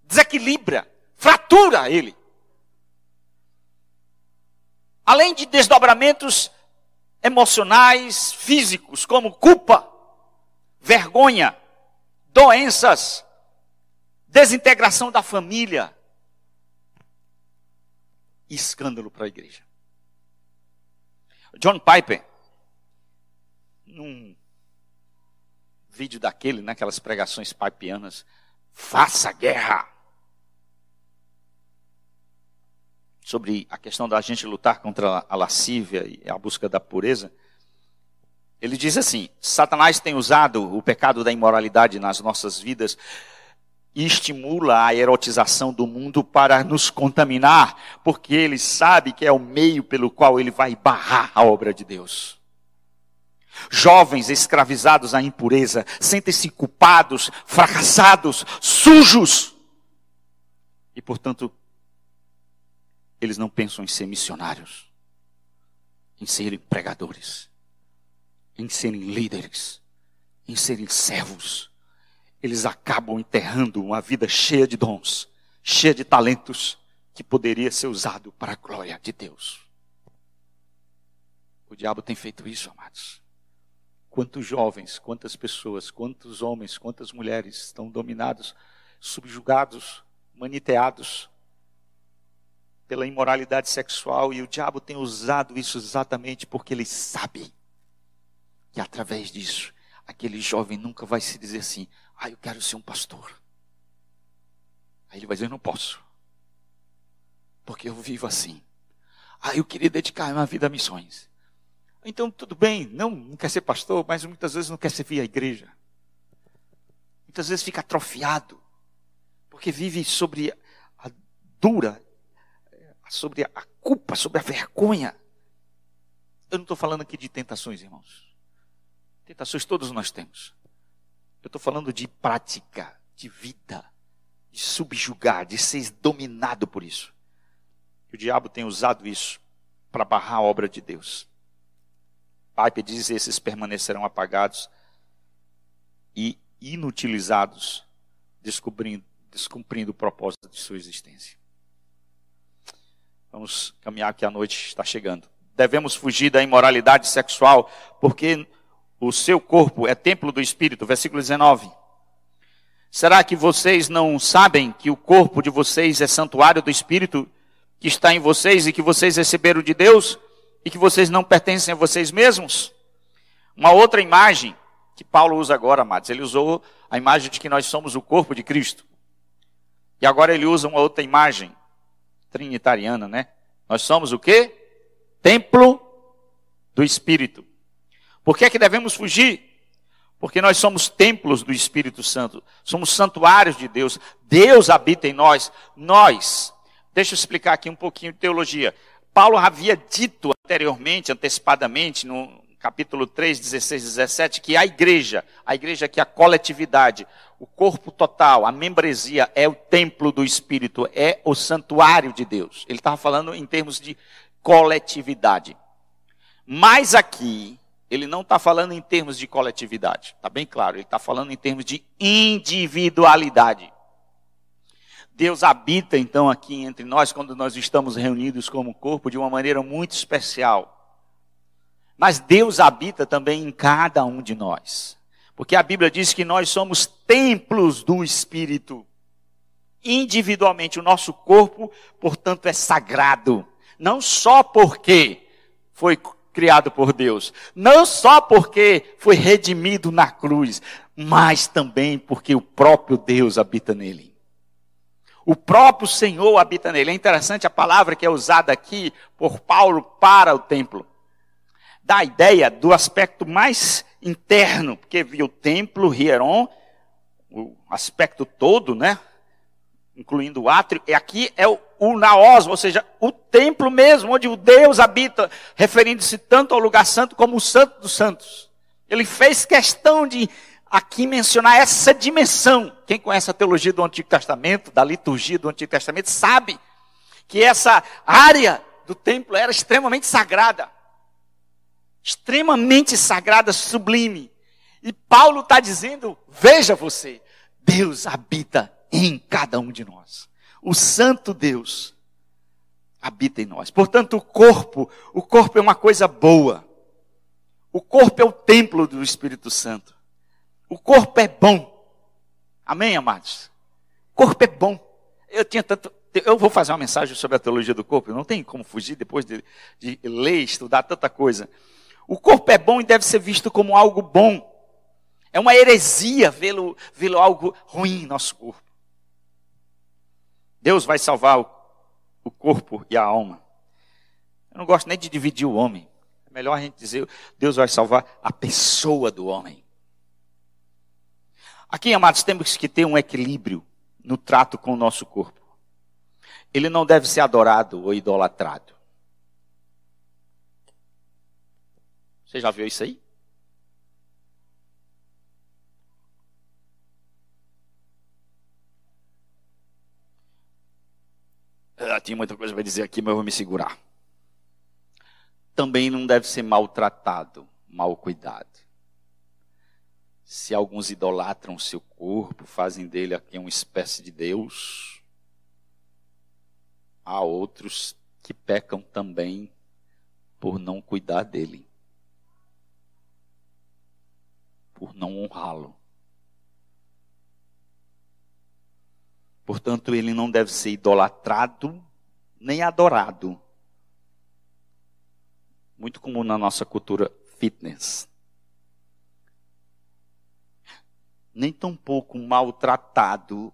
Desequilibra, fratura ele. Além de desdobramentos emocionais, físicos, como culpa, vergonha, doenças, desintegração da família, escândalo para a igreja. John Piper, num vídeo daquele, naquelas né, pregações pipianas, faça guerra. Sobre a questão da gente lutar contra a lascívia e a busca da pureza. Ele diz assim: Satanás tem usado o pecado da imoralidade nas nossas vidas e estimula a erotização do mundo para nos contaminar, porque ele sabe que é o meio pelo qual ele vai barrar a obra de Deus. Jovens escravizados à impureza sentem-se culpados, fracassados, sujos. E, portanto, eles não pensam em ser missionários, em serem pregadores, em serem líderes, em serem servos eles acabam enterrando uma vida cheia de dons, cheia de talentos, que poderia ser usado para a glória de Deus. O diabo tem feito isso, amados. Quantos jovens, quantas pessoas, quantos homens, quantas mulheres estão dominados, subjugados, maniteados pela imoralidade sexual e o diabo tem usado isso exatamente porque ele sabe que através disso aquele jovem nunca vai se dizer assim: ah, eu quero ser um pastor. Aí ele vai dizer: não posso. Porque eu vivo assim. Ah, eu queria dedicar minha vida a missões. Então, tudo bem, não, não quer ser pastor, mas muitas vezes não quer servir a igreja. Muitas vezes fica atrofiado, porque vive sobre a dura, sobre a culpa, sobre a vergonha. Eu não estou falando aqui de tentações, irmãos. Tentações todos nós temos. Eu estou falando de prática, de vida, de subjugar, de ser dominado por isso. O diabo tem usado isso para barrar a obra de Deus. Pipe diz: esses permanecerão apagados e inutilizados, descobrindo, descumprindo o propósito de sua existência. Vamos caminhar que a noite está chegando. Devemos fugir da imoralidade sexual, porque o seu corpo é templo do Espírito, versículo 19. Será que vocês não sabem que o corpo de vocês é santuário do Espírito que está em vocês e que vocês receberam de Deus e que vocês não pertencem a vocês mesmos? Uma outra imagem que Paulo usa agora, amados, ele usou a imagem de que nós somos o corpo de Cristo. E agora ele usa uma outra imagem trinitariana, né? Nós somos o quê? Templo do Espírito. Por que é que devemos fugir? Porque nós somos templos do Espírito Santo, somos santuários de Deus, Deus habita em nós, nós. Deixa eu explicar aqui um pouquinho de teologia. Paulo havia dito anteriormente, antecipadamente, no capítulo 3, 16 e 17, que a igreja, a igreja que é a coletividade, o corpo total, a membresia é o templo do Espírito, é o santuário de Deus. Ele estava falando em termos de coletividade. Mas aqui, ele não está falando em termos de coletividade, está bem claro, ele está falando em termos de individualidade. Deus habita então aqui entre nós quando nós estamos reunidos como corpo de uma maneira muito especial. Mas Deus habita também em cada um de nós. Porque a Bíblia diz que nós somos templos do Espírito. Individualmente, o nosso corpo, portanto, é sagrado. Não só porque foi criado por Deus. Não só porque foi redimido na cruz, mas também porque o próprio Deus habita nele. O próprio Senhor habita nele. É interessante a palavra que é usada aqui por Paulo para o templo. Dá a ideia do aspecto mais interno, porque viu o templo, Hieron, o aspecto todo, né? incluindo o átrio, e aqui é o, o naós, ou seja, o templo mesmo, onde o Deus habita, referindo-se tanto ao lugar santo como o santo dos santos. Ele fez questão de aqui mencionar essa dimensão. Quem conhece a teologia do Antigo Testamento, da liturgia do Antigo Testamento, sabe que essa área do templo era extremamente sagrada. extremamente sagrada, sublime. E Paulo está dizendo: veja você, Deus habita em cada um de nós. O Santo Deus habita em nós. Portanto, o corpo, o corpo é uma coisa boa. O corpo é o templo do Espírito Santo. O corpo é bom. Amém, amados? O corpo é bom. Eu tinha tanto. Eu vou fazer uma mensagem sobre a teologia do corpo. Não tem como fugir depois de, de ler, estudar tanta coisa. O corpo é bom e deve ser visto como algo bom. É uma heresia vê-lo vê algo ruim em nosso corpo. Deus vai salvar o, corpo e a alma. Eu não gosto nem de dividir o homem. É melhor a gente dizer, Deus vai salvar a pessoa do homem. Aqui, amados, temos que ter um equilíbrio no trato com o nosso corpo. Ele não deve ser adorado ou idolatrado. Você já viu isso aí? Tinha muita coisa para dizer aqui, mas eu vou me segurar. Também não deve ser maltratado, mal cuidado. Se alguns idolatram seu corpo, fazem dele aqui uma espécie de Deus, há outros que pecam também por não cuidar dele por não honrá-lo. Portanto, ele não deve ser idolatrado nem adorado. Muito comum na nossa cultura fitness. Nem tampouco maltratado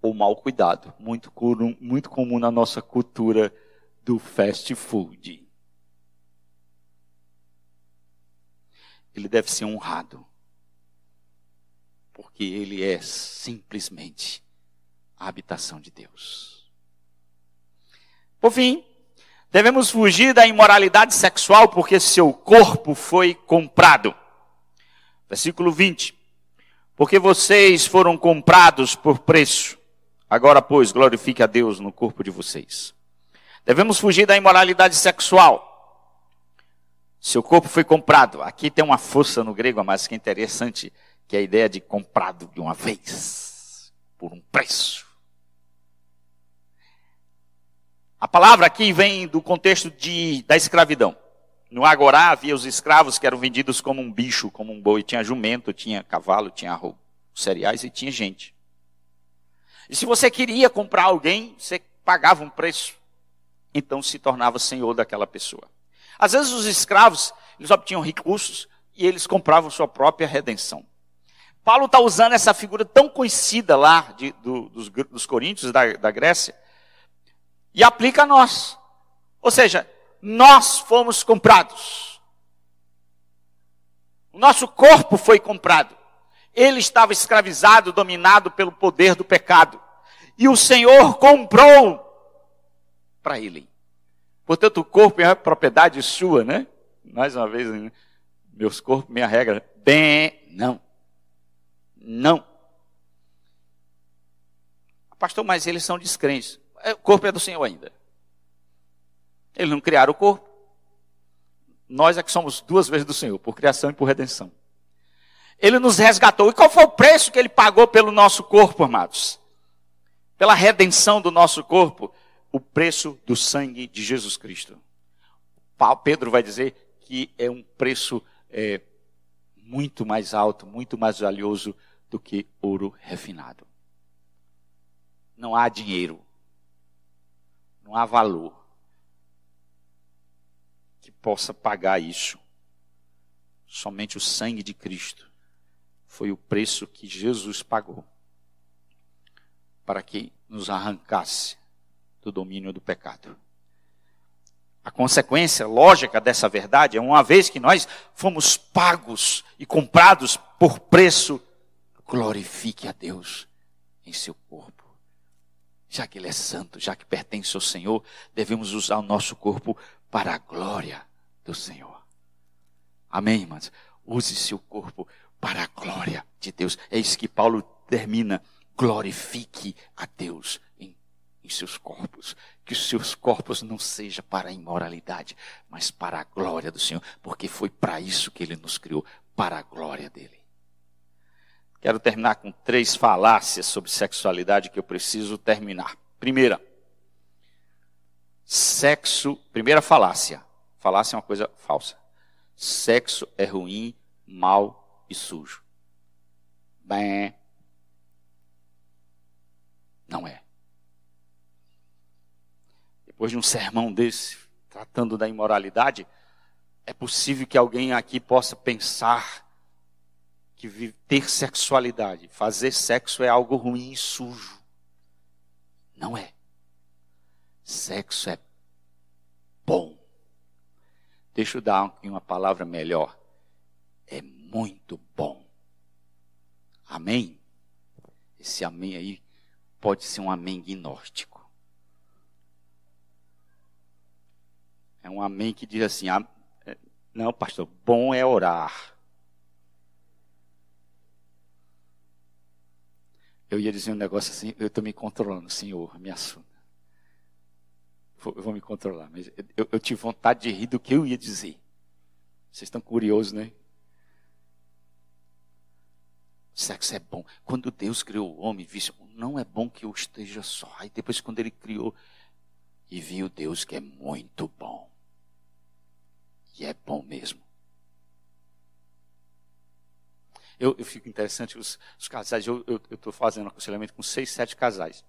ou mal cuidado. Muito, muito comum na nossa cultura do fast food. ele deve ser honrado. Porque ele é simplesmente a habitação de Deus. Por fim, devemos fugir da imoralidade sexual porque seu corpo foi comprado. Versículo 20. Porque vocês foram comprados por preço. Agora, pois, glorifique a Deus no corpo de vocês. Devemos fugir da imoralidade sexual seu corpo foi comprado. Aqui tem uma força no grego, mas que é interessante, que é a ideia de comprado de uma vez, por um preço. A palavra aqui vem do contexto de, da escravidão. No Agorá havia os escravos que eram vendidos como um bicho, como um boi. Tinha jumento, tinha cavalo, tinha cereais e tinha gente. E se você queria comprar alguém, você pagava um preço. Então se tornava senhor daquela pessoa. Às vezes os escravos, eles obtinham recursos e eles compravam sua própria redenção. Paulo está usando essa figura tão conhecida lá de, do, dos, dos, coríntios da, da Grécia e aplica a nós. Ou seja, nós fomos comprados. O nosso corpo foi comprado. Ele estava escravizado, dominado pelo poder do pecado. E o Senhor comprou para ele. Portanto, o corpo é propriedade sua, né? Mais uma vez, né? meus corpos, minha regra. Bem, não. Não. Pastor, mas eles são descrentes. É, o corpo é do Senhor ainda. Eles não criaram o corpo. Nós é que somos duas vezes do Senhor, por criação e por redenção. Ele nos resgatou. E qual foi o preço que ele pagou pelo nosso corpo, amados? Pela redenção do nosso corpo o preço do sangue de Jesus Cristo. Pedro vai dizer que é um preço é, muito mais alto, muito mais valioso do que ouro refinado. Não há dinheiro, não há valor que possa pagar isso. Somente o sangue de Cristo foi o preço que Jesus pagou para que nos arrancasse do domínio do pecado. A consequência lógica dessa verdade é uma vez que nós fomos pagos e comprados por preço, glorifique a Deus em seu corpo. Já que Ele é santo, já que pertence ao Senhor, devemos usar o nosso corpo para a glória do Senhor. Amém, irmãos? Use seu corpo para a glória de Deus. É isso que Paulo termina. Glorifique a Deus em seus corpos. Que os seus corpos não seja para a imoralidade, mas para a glória do Senhor, porque foi para isso que ele nos criou, para a glória dele. Quero terminar com três falácias sobre sexualidade que eu preciso terminar. Primeira, sexo, primeira falácia. Falácia é uma coisa falsa. Sexo é ruim, mal e sujo. Bem, não é. Depois de um sermão desse, tratando da imoralidade, é possível que alguém aqui possa pensar que ter sexualidade, fazer sexo é algo ruim e sujo. Não é. Sexo é bom. Deixa eu dar uma palavra melhor. É muito bom. Amém? Esse amém aí pode ser um amém gnóstico. É um amém que diz assim: é, não, pastor, bom é orar. Eu ia dizer um negócio assim, eu estou me controlando, Senhor, me assuma. Eu vou me controlar, mas eu, eu tive vontade de rir do que eu ia dizer. Vocês estão curiosos, né? Sexo é bom. Quando Deus criou o homem, disse, não é bom que eu esteja só. Aí depois, quando ele criou, e viu Deus que é muito bom. E é bom mesmo. Eu, eu fico interessante, os, os casais, eu estou fazendo aconselhamento com seis, sete casais.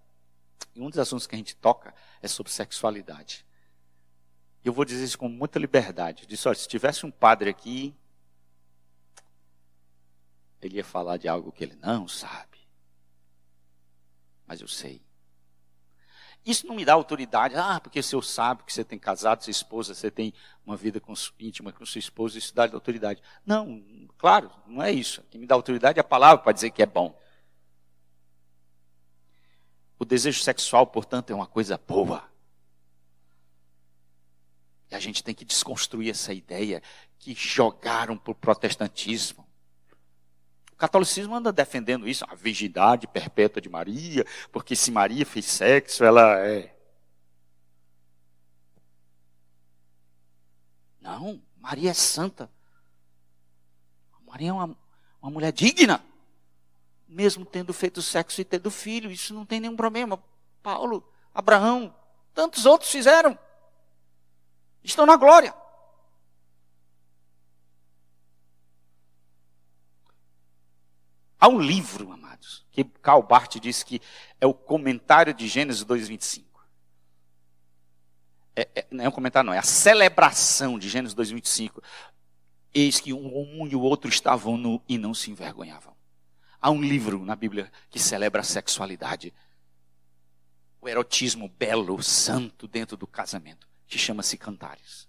E um dos assuntos que a gente toca é sobre sexualidade. Eu vou dizer isso com muita liberdade. Eu disse, olha, se tivesse um padre aqui, ele ia falar de algo que ele não sabe. Mas eu sei. Isso não me dá autoridade. Ah, porque o senhor sabe que você tem casado, sua esposa, você tem uma vida com, íntima com sua esposa, isso dá autoridade. Não, claro, não é isso. O que me dá autoridade é a palavra para dizer que é bom. O desejo sexual, portanto, é uma coisa boa. E a gente tem que desconstruir essa ideia que jogaram para o protestantismo. O catolicismo anda defendendo isso, a virgindade perpétua de Maria, porque se Maria fez sexo, ela é. Não, Maria é santa. Maria é uma, uma mulher digna, mesmo tendo feito sexo e tendo filho, isso não tem nenhum problema. Paulo, Abraão, tantos outros fizeram. Estão na glória. Há um livro, amados, que Karl Barth diz que é o comentário de Gênesis 2,25. É, é, não é um comentário, não, é a celebração de Gênesis 2,25. Eis que um, e o outro estavam nu e não se envergonhavam. Há um livro na Bíblia que celebra a sexualidade, o erotismo belo, santo dentro do casamento, que chama-se Cantares.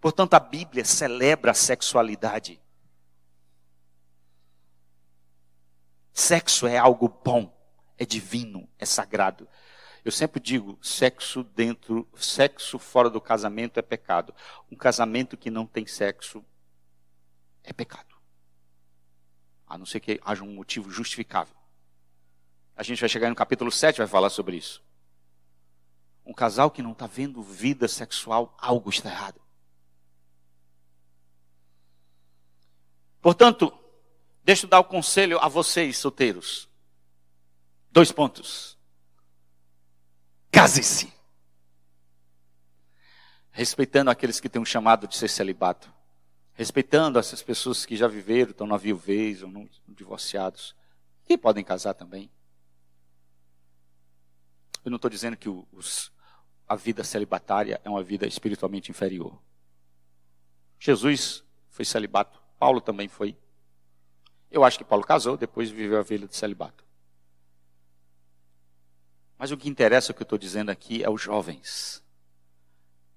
Portanto, a Bíblia celebra a sexualidade Sexo é algo bom, é divino, é sagrado. Eu sempre digo, sexo dentro, sexo fora do casamento é pecado. Um casamento que não tem sexo é pecado. A não ser que haja um motivo justificável. A gente vai chegar no capítulo 7 vai falar sobre isso. Um casal que não está vendo vida sexual, algo está errado. Portanto, Deixa eu dar o um conselho a vocês, solteiros. Dois pontos. Case-se. Respeitando aqueles que têm um chamado de ser celibato. Respeitando essas pessoas que já viveram, estão na viuvez ou não, divorciados. E podem casar também. Eu não estou dizendo que os, a vida celibatária é uma vida espiritualmente inferior. Jesus foi celibato, Paulo também foi. Eu acho que Paulo casou, depois viveu a vida de celibato. Mas o que interessa, o que eu estou dizendo aqui, é os jovens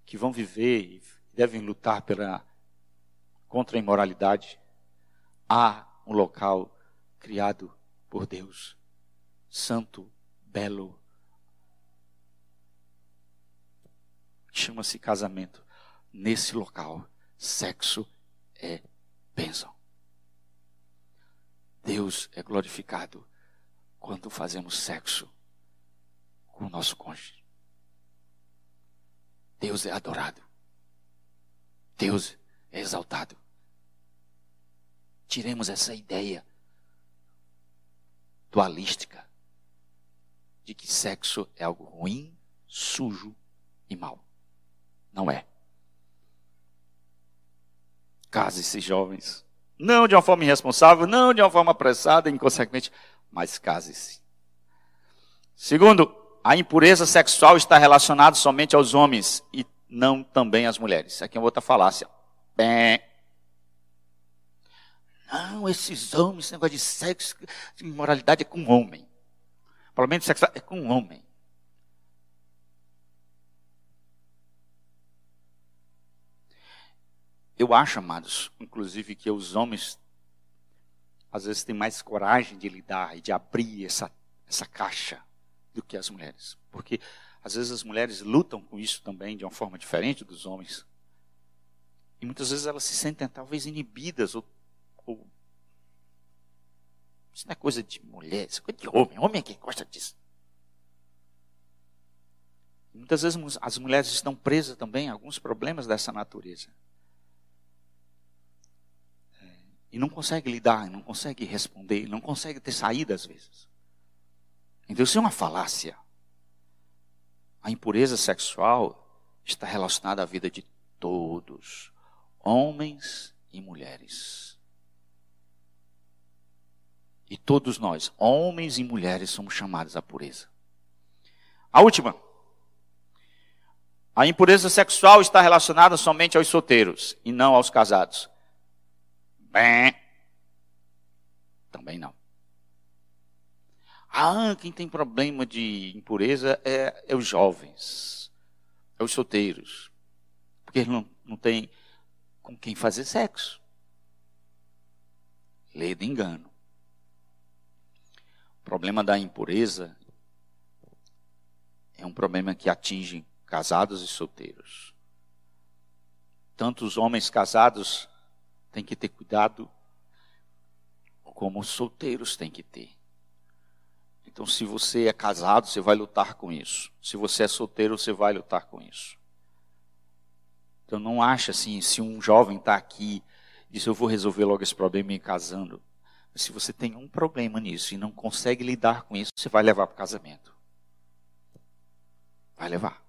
que vão viver e devem lutar pela, contra a imoralidade. Há um local criado por Deus, santo, belo, chama-se casamento. Nesse local, sexo é bênção. Deus é glorificado quando fazemos sexo com o nosso cônjuge. Deus é adorado. Deus é exaltado. Tiremos essa ideia dualística de que sexo é algo ruim, sujo e mal. Não é. Case-se, jovens. Não de uma forma irresponsável, não de uma forma apressada, inconsequente, mas case-se. Segundo, a impureza sexual está relacionada somente aos homens e não também às mulheres. Aqui é outra falácia. Bem. Não, esses homens, esse negócio de sexo, de imoralidade é com homem. O problema de sexo é com homem. Eu acho, amados, inclusive, que os homens às vezes têm mais coragem de lidar e de abrir essa, essa caixa do que as mulheres. Porque às vezes as mulheres lutam com isso também de uma forma diferente dos homens. E muitas vezes elas se sentem talvez inibidas ou, ou isso não é coisa de mulher, isso é coisa de homem. Homem é quem gosta disso. Muitas vezes as mulheres estão presas também a alguns problemas dessa natureza. E não consegue lidar, não consegue responder, não consegue ter saída às vezes. Então isso é uma falácia. A impureza sexual está relacionada à vida de todos, homens e mulheres. E todos nós, homens e mulheres, somos chamados à pureza. A última. A impureza sexual está relacionada somente aos solteiros e não aos casados. Também não. Ah, quem tem problema de impureza é, é os jovens, é os solteiros. Porque eles não, não têm com quem fazer sexo. Lei de engano. O problema da impureza é um problema que atinge casados e solteiros. Tanto os homens casados tem que ter cuidado como os solteiros têm que ter. Então, se você é casado, você vai lutar com isso. Se você é solteiro, você vai lutar com isso. Então, não acha assim, se um jovem está aqui e diz, eu vou resolver logo esse problema me casando. se você tem um problema nisso e não consegue lidar com isso, você vai levar para o casamento. Vai levar.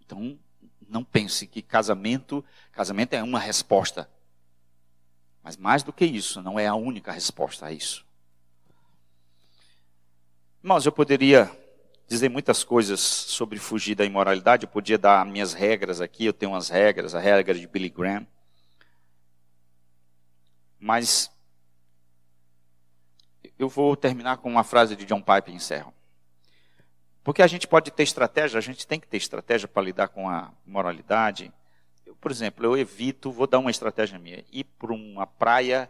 Então, não pense que casamento, casamento é uma resposta. Mas mais do que isso, não é a única resposta a isso. Irmãos, eu poderia dizer muitas coisas sobre fugir da imoralidade, eu podia dar minhas regras aqui, eu tenho umas regras, a regra de Billy Graham. Mas eu vou terminar com uma frase de John Piper e encerro. Porque a gente pode ter estratégia, a gente tem que ter estratégia para lidar com a moralidade. Eu, por exemplo, eu evito, vou dar uma estratégia minha, ir para uma praia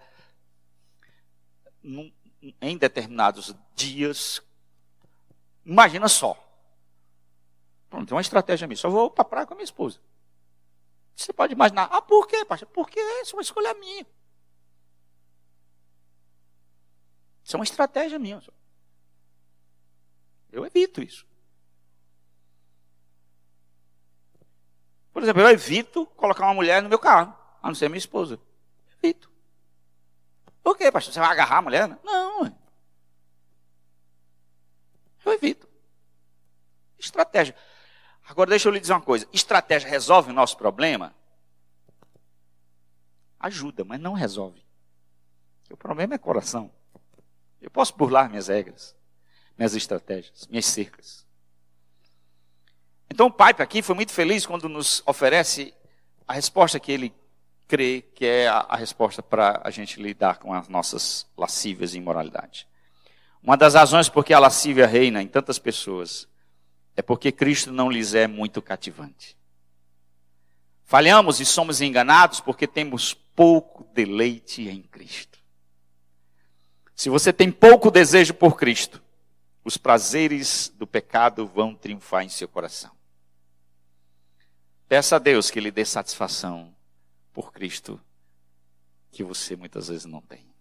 num, em determinados dias. Imagina só. Pronto, é uma estratégia minha. Só vou para a praia com a minha esposa. Você pode imaginar, ah, por quê, pastor? Porque isso é uma escolha minha. Isso é uma estratégia minha. Eu evito isso. Por exemplo, eu evito colocar uma mulher no meu carro, a não ser minha esposa. Evito. Por quê, pastor? Você vai agarrar a mulher? Não. Eu evito. Estratégia. Agora deixa eu lhe dizer uma coisa. Estratégia resolve o nosso problema? Ajuda, mas não resolve. O problema é coração. Eu posso burlar minhas regras minhas estratégias, minhas cercas. Então o Pipe aqui foi muito feliz quando nos oferece a resposta que ele crê que é a, a resposta para a gente lidar com as nossas lascívias e imoralidade. Uma das razões por que a lascívia reina em tantas pessoas é porque Cristo não lhes é muito cativante. Falhamos e somos enganados porque temos pouco deleite em Cristo. Se você tem pouco desejo por Cristo, os prazeres do pecado vão triunfar em seu coração. Peça a Deus que lhe dê satisfação por Cristo, que você muitas vezes não tem.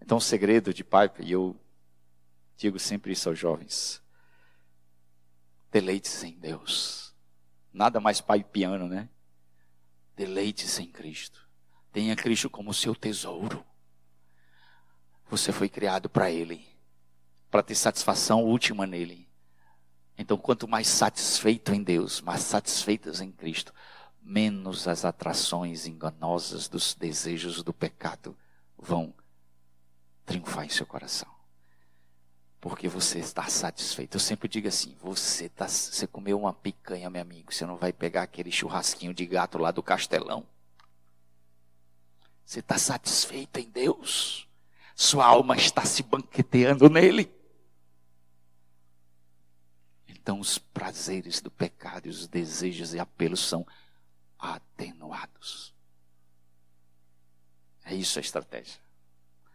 Então, o segredo de Piper, e eu Digo sempre isso aos jovens. Deleite-se em Deus. Nada mais pai piano, né? Deleite-se em Cristo. Tenha Cristo como seu tesouro. Você foi criado para Ele, para ter satisfação última nele. Então, quanto mais satisfeito em Deus, mais satisfeitos em Cristo, menos as atrações enganosas dos desejos do pecado vão triunfar em seu coração. Porque você está satisfeito. Eu sempre digo assim: você, tá, você comeu uma picanha, meu amigo, você não vai pegar aquele churrasquinho de gato lá do castelão. Você está satisfeito em Deus. Sua alma está se banqueteando nele. Então os prazeres do pecado e os desejos e apelos são atenuados. É isso a estratégia.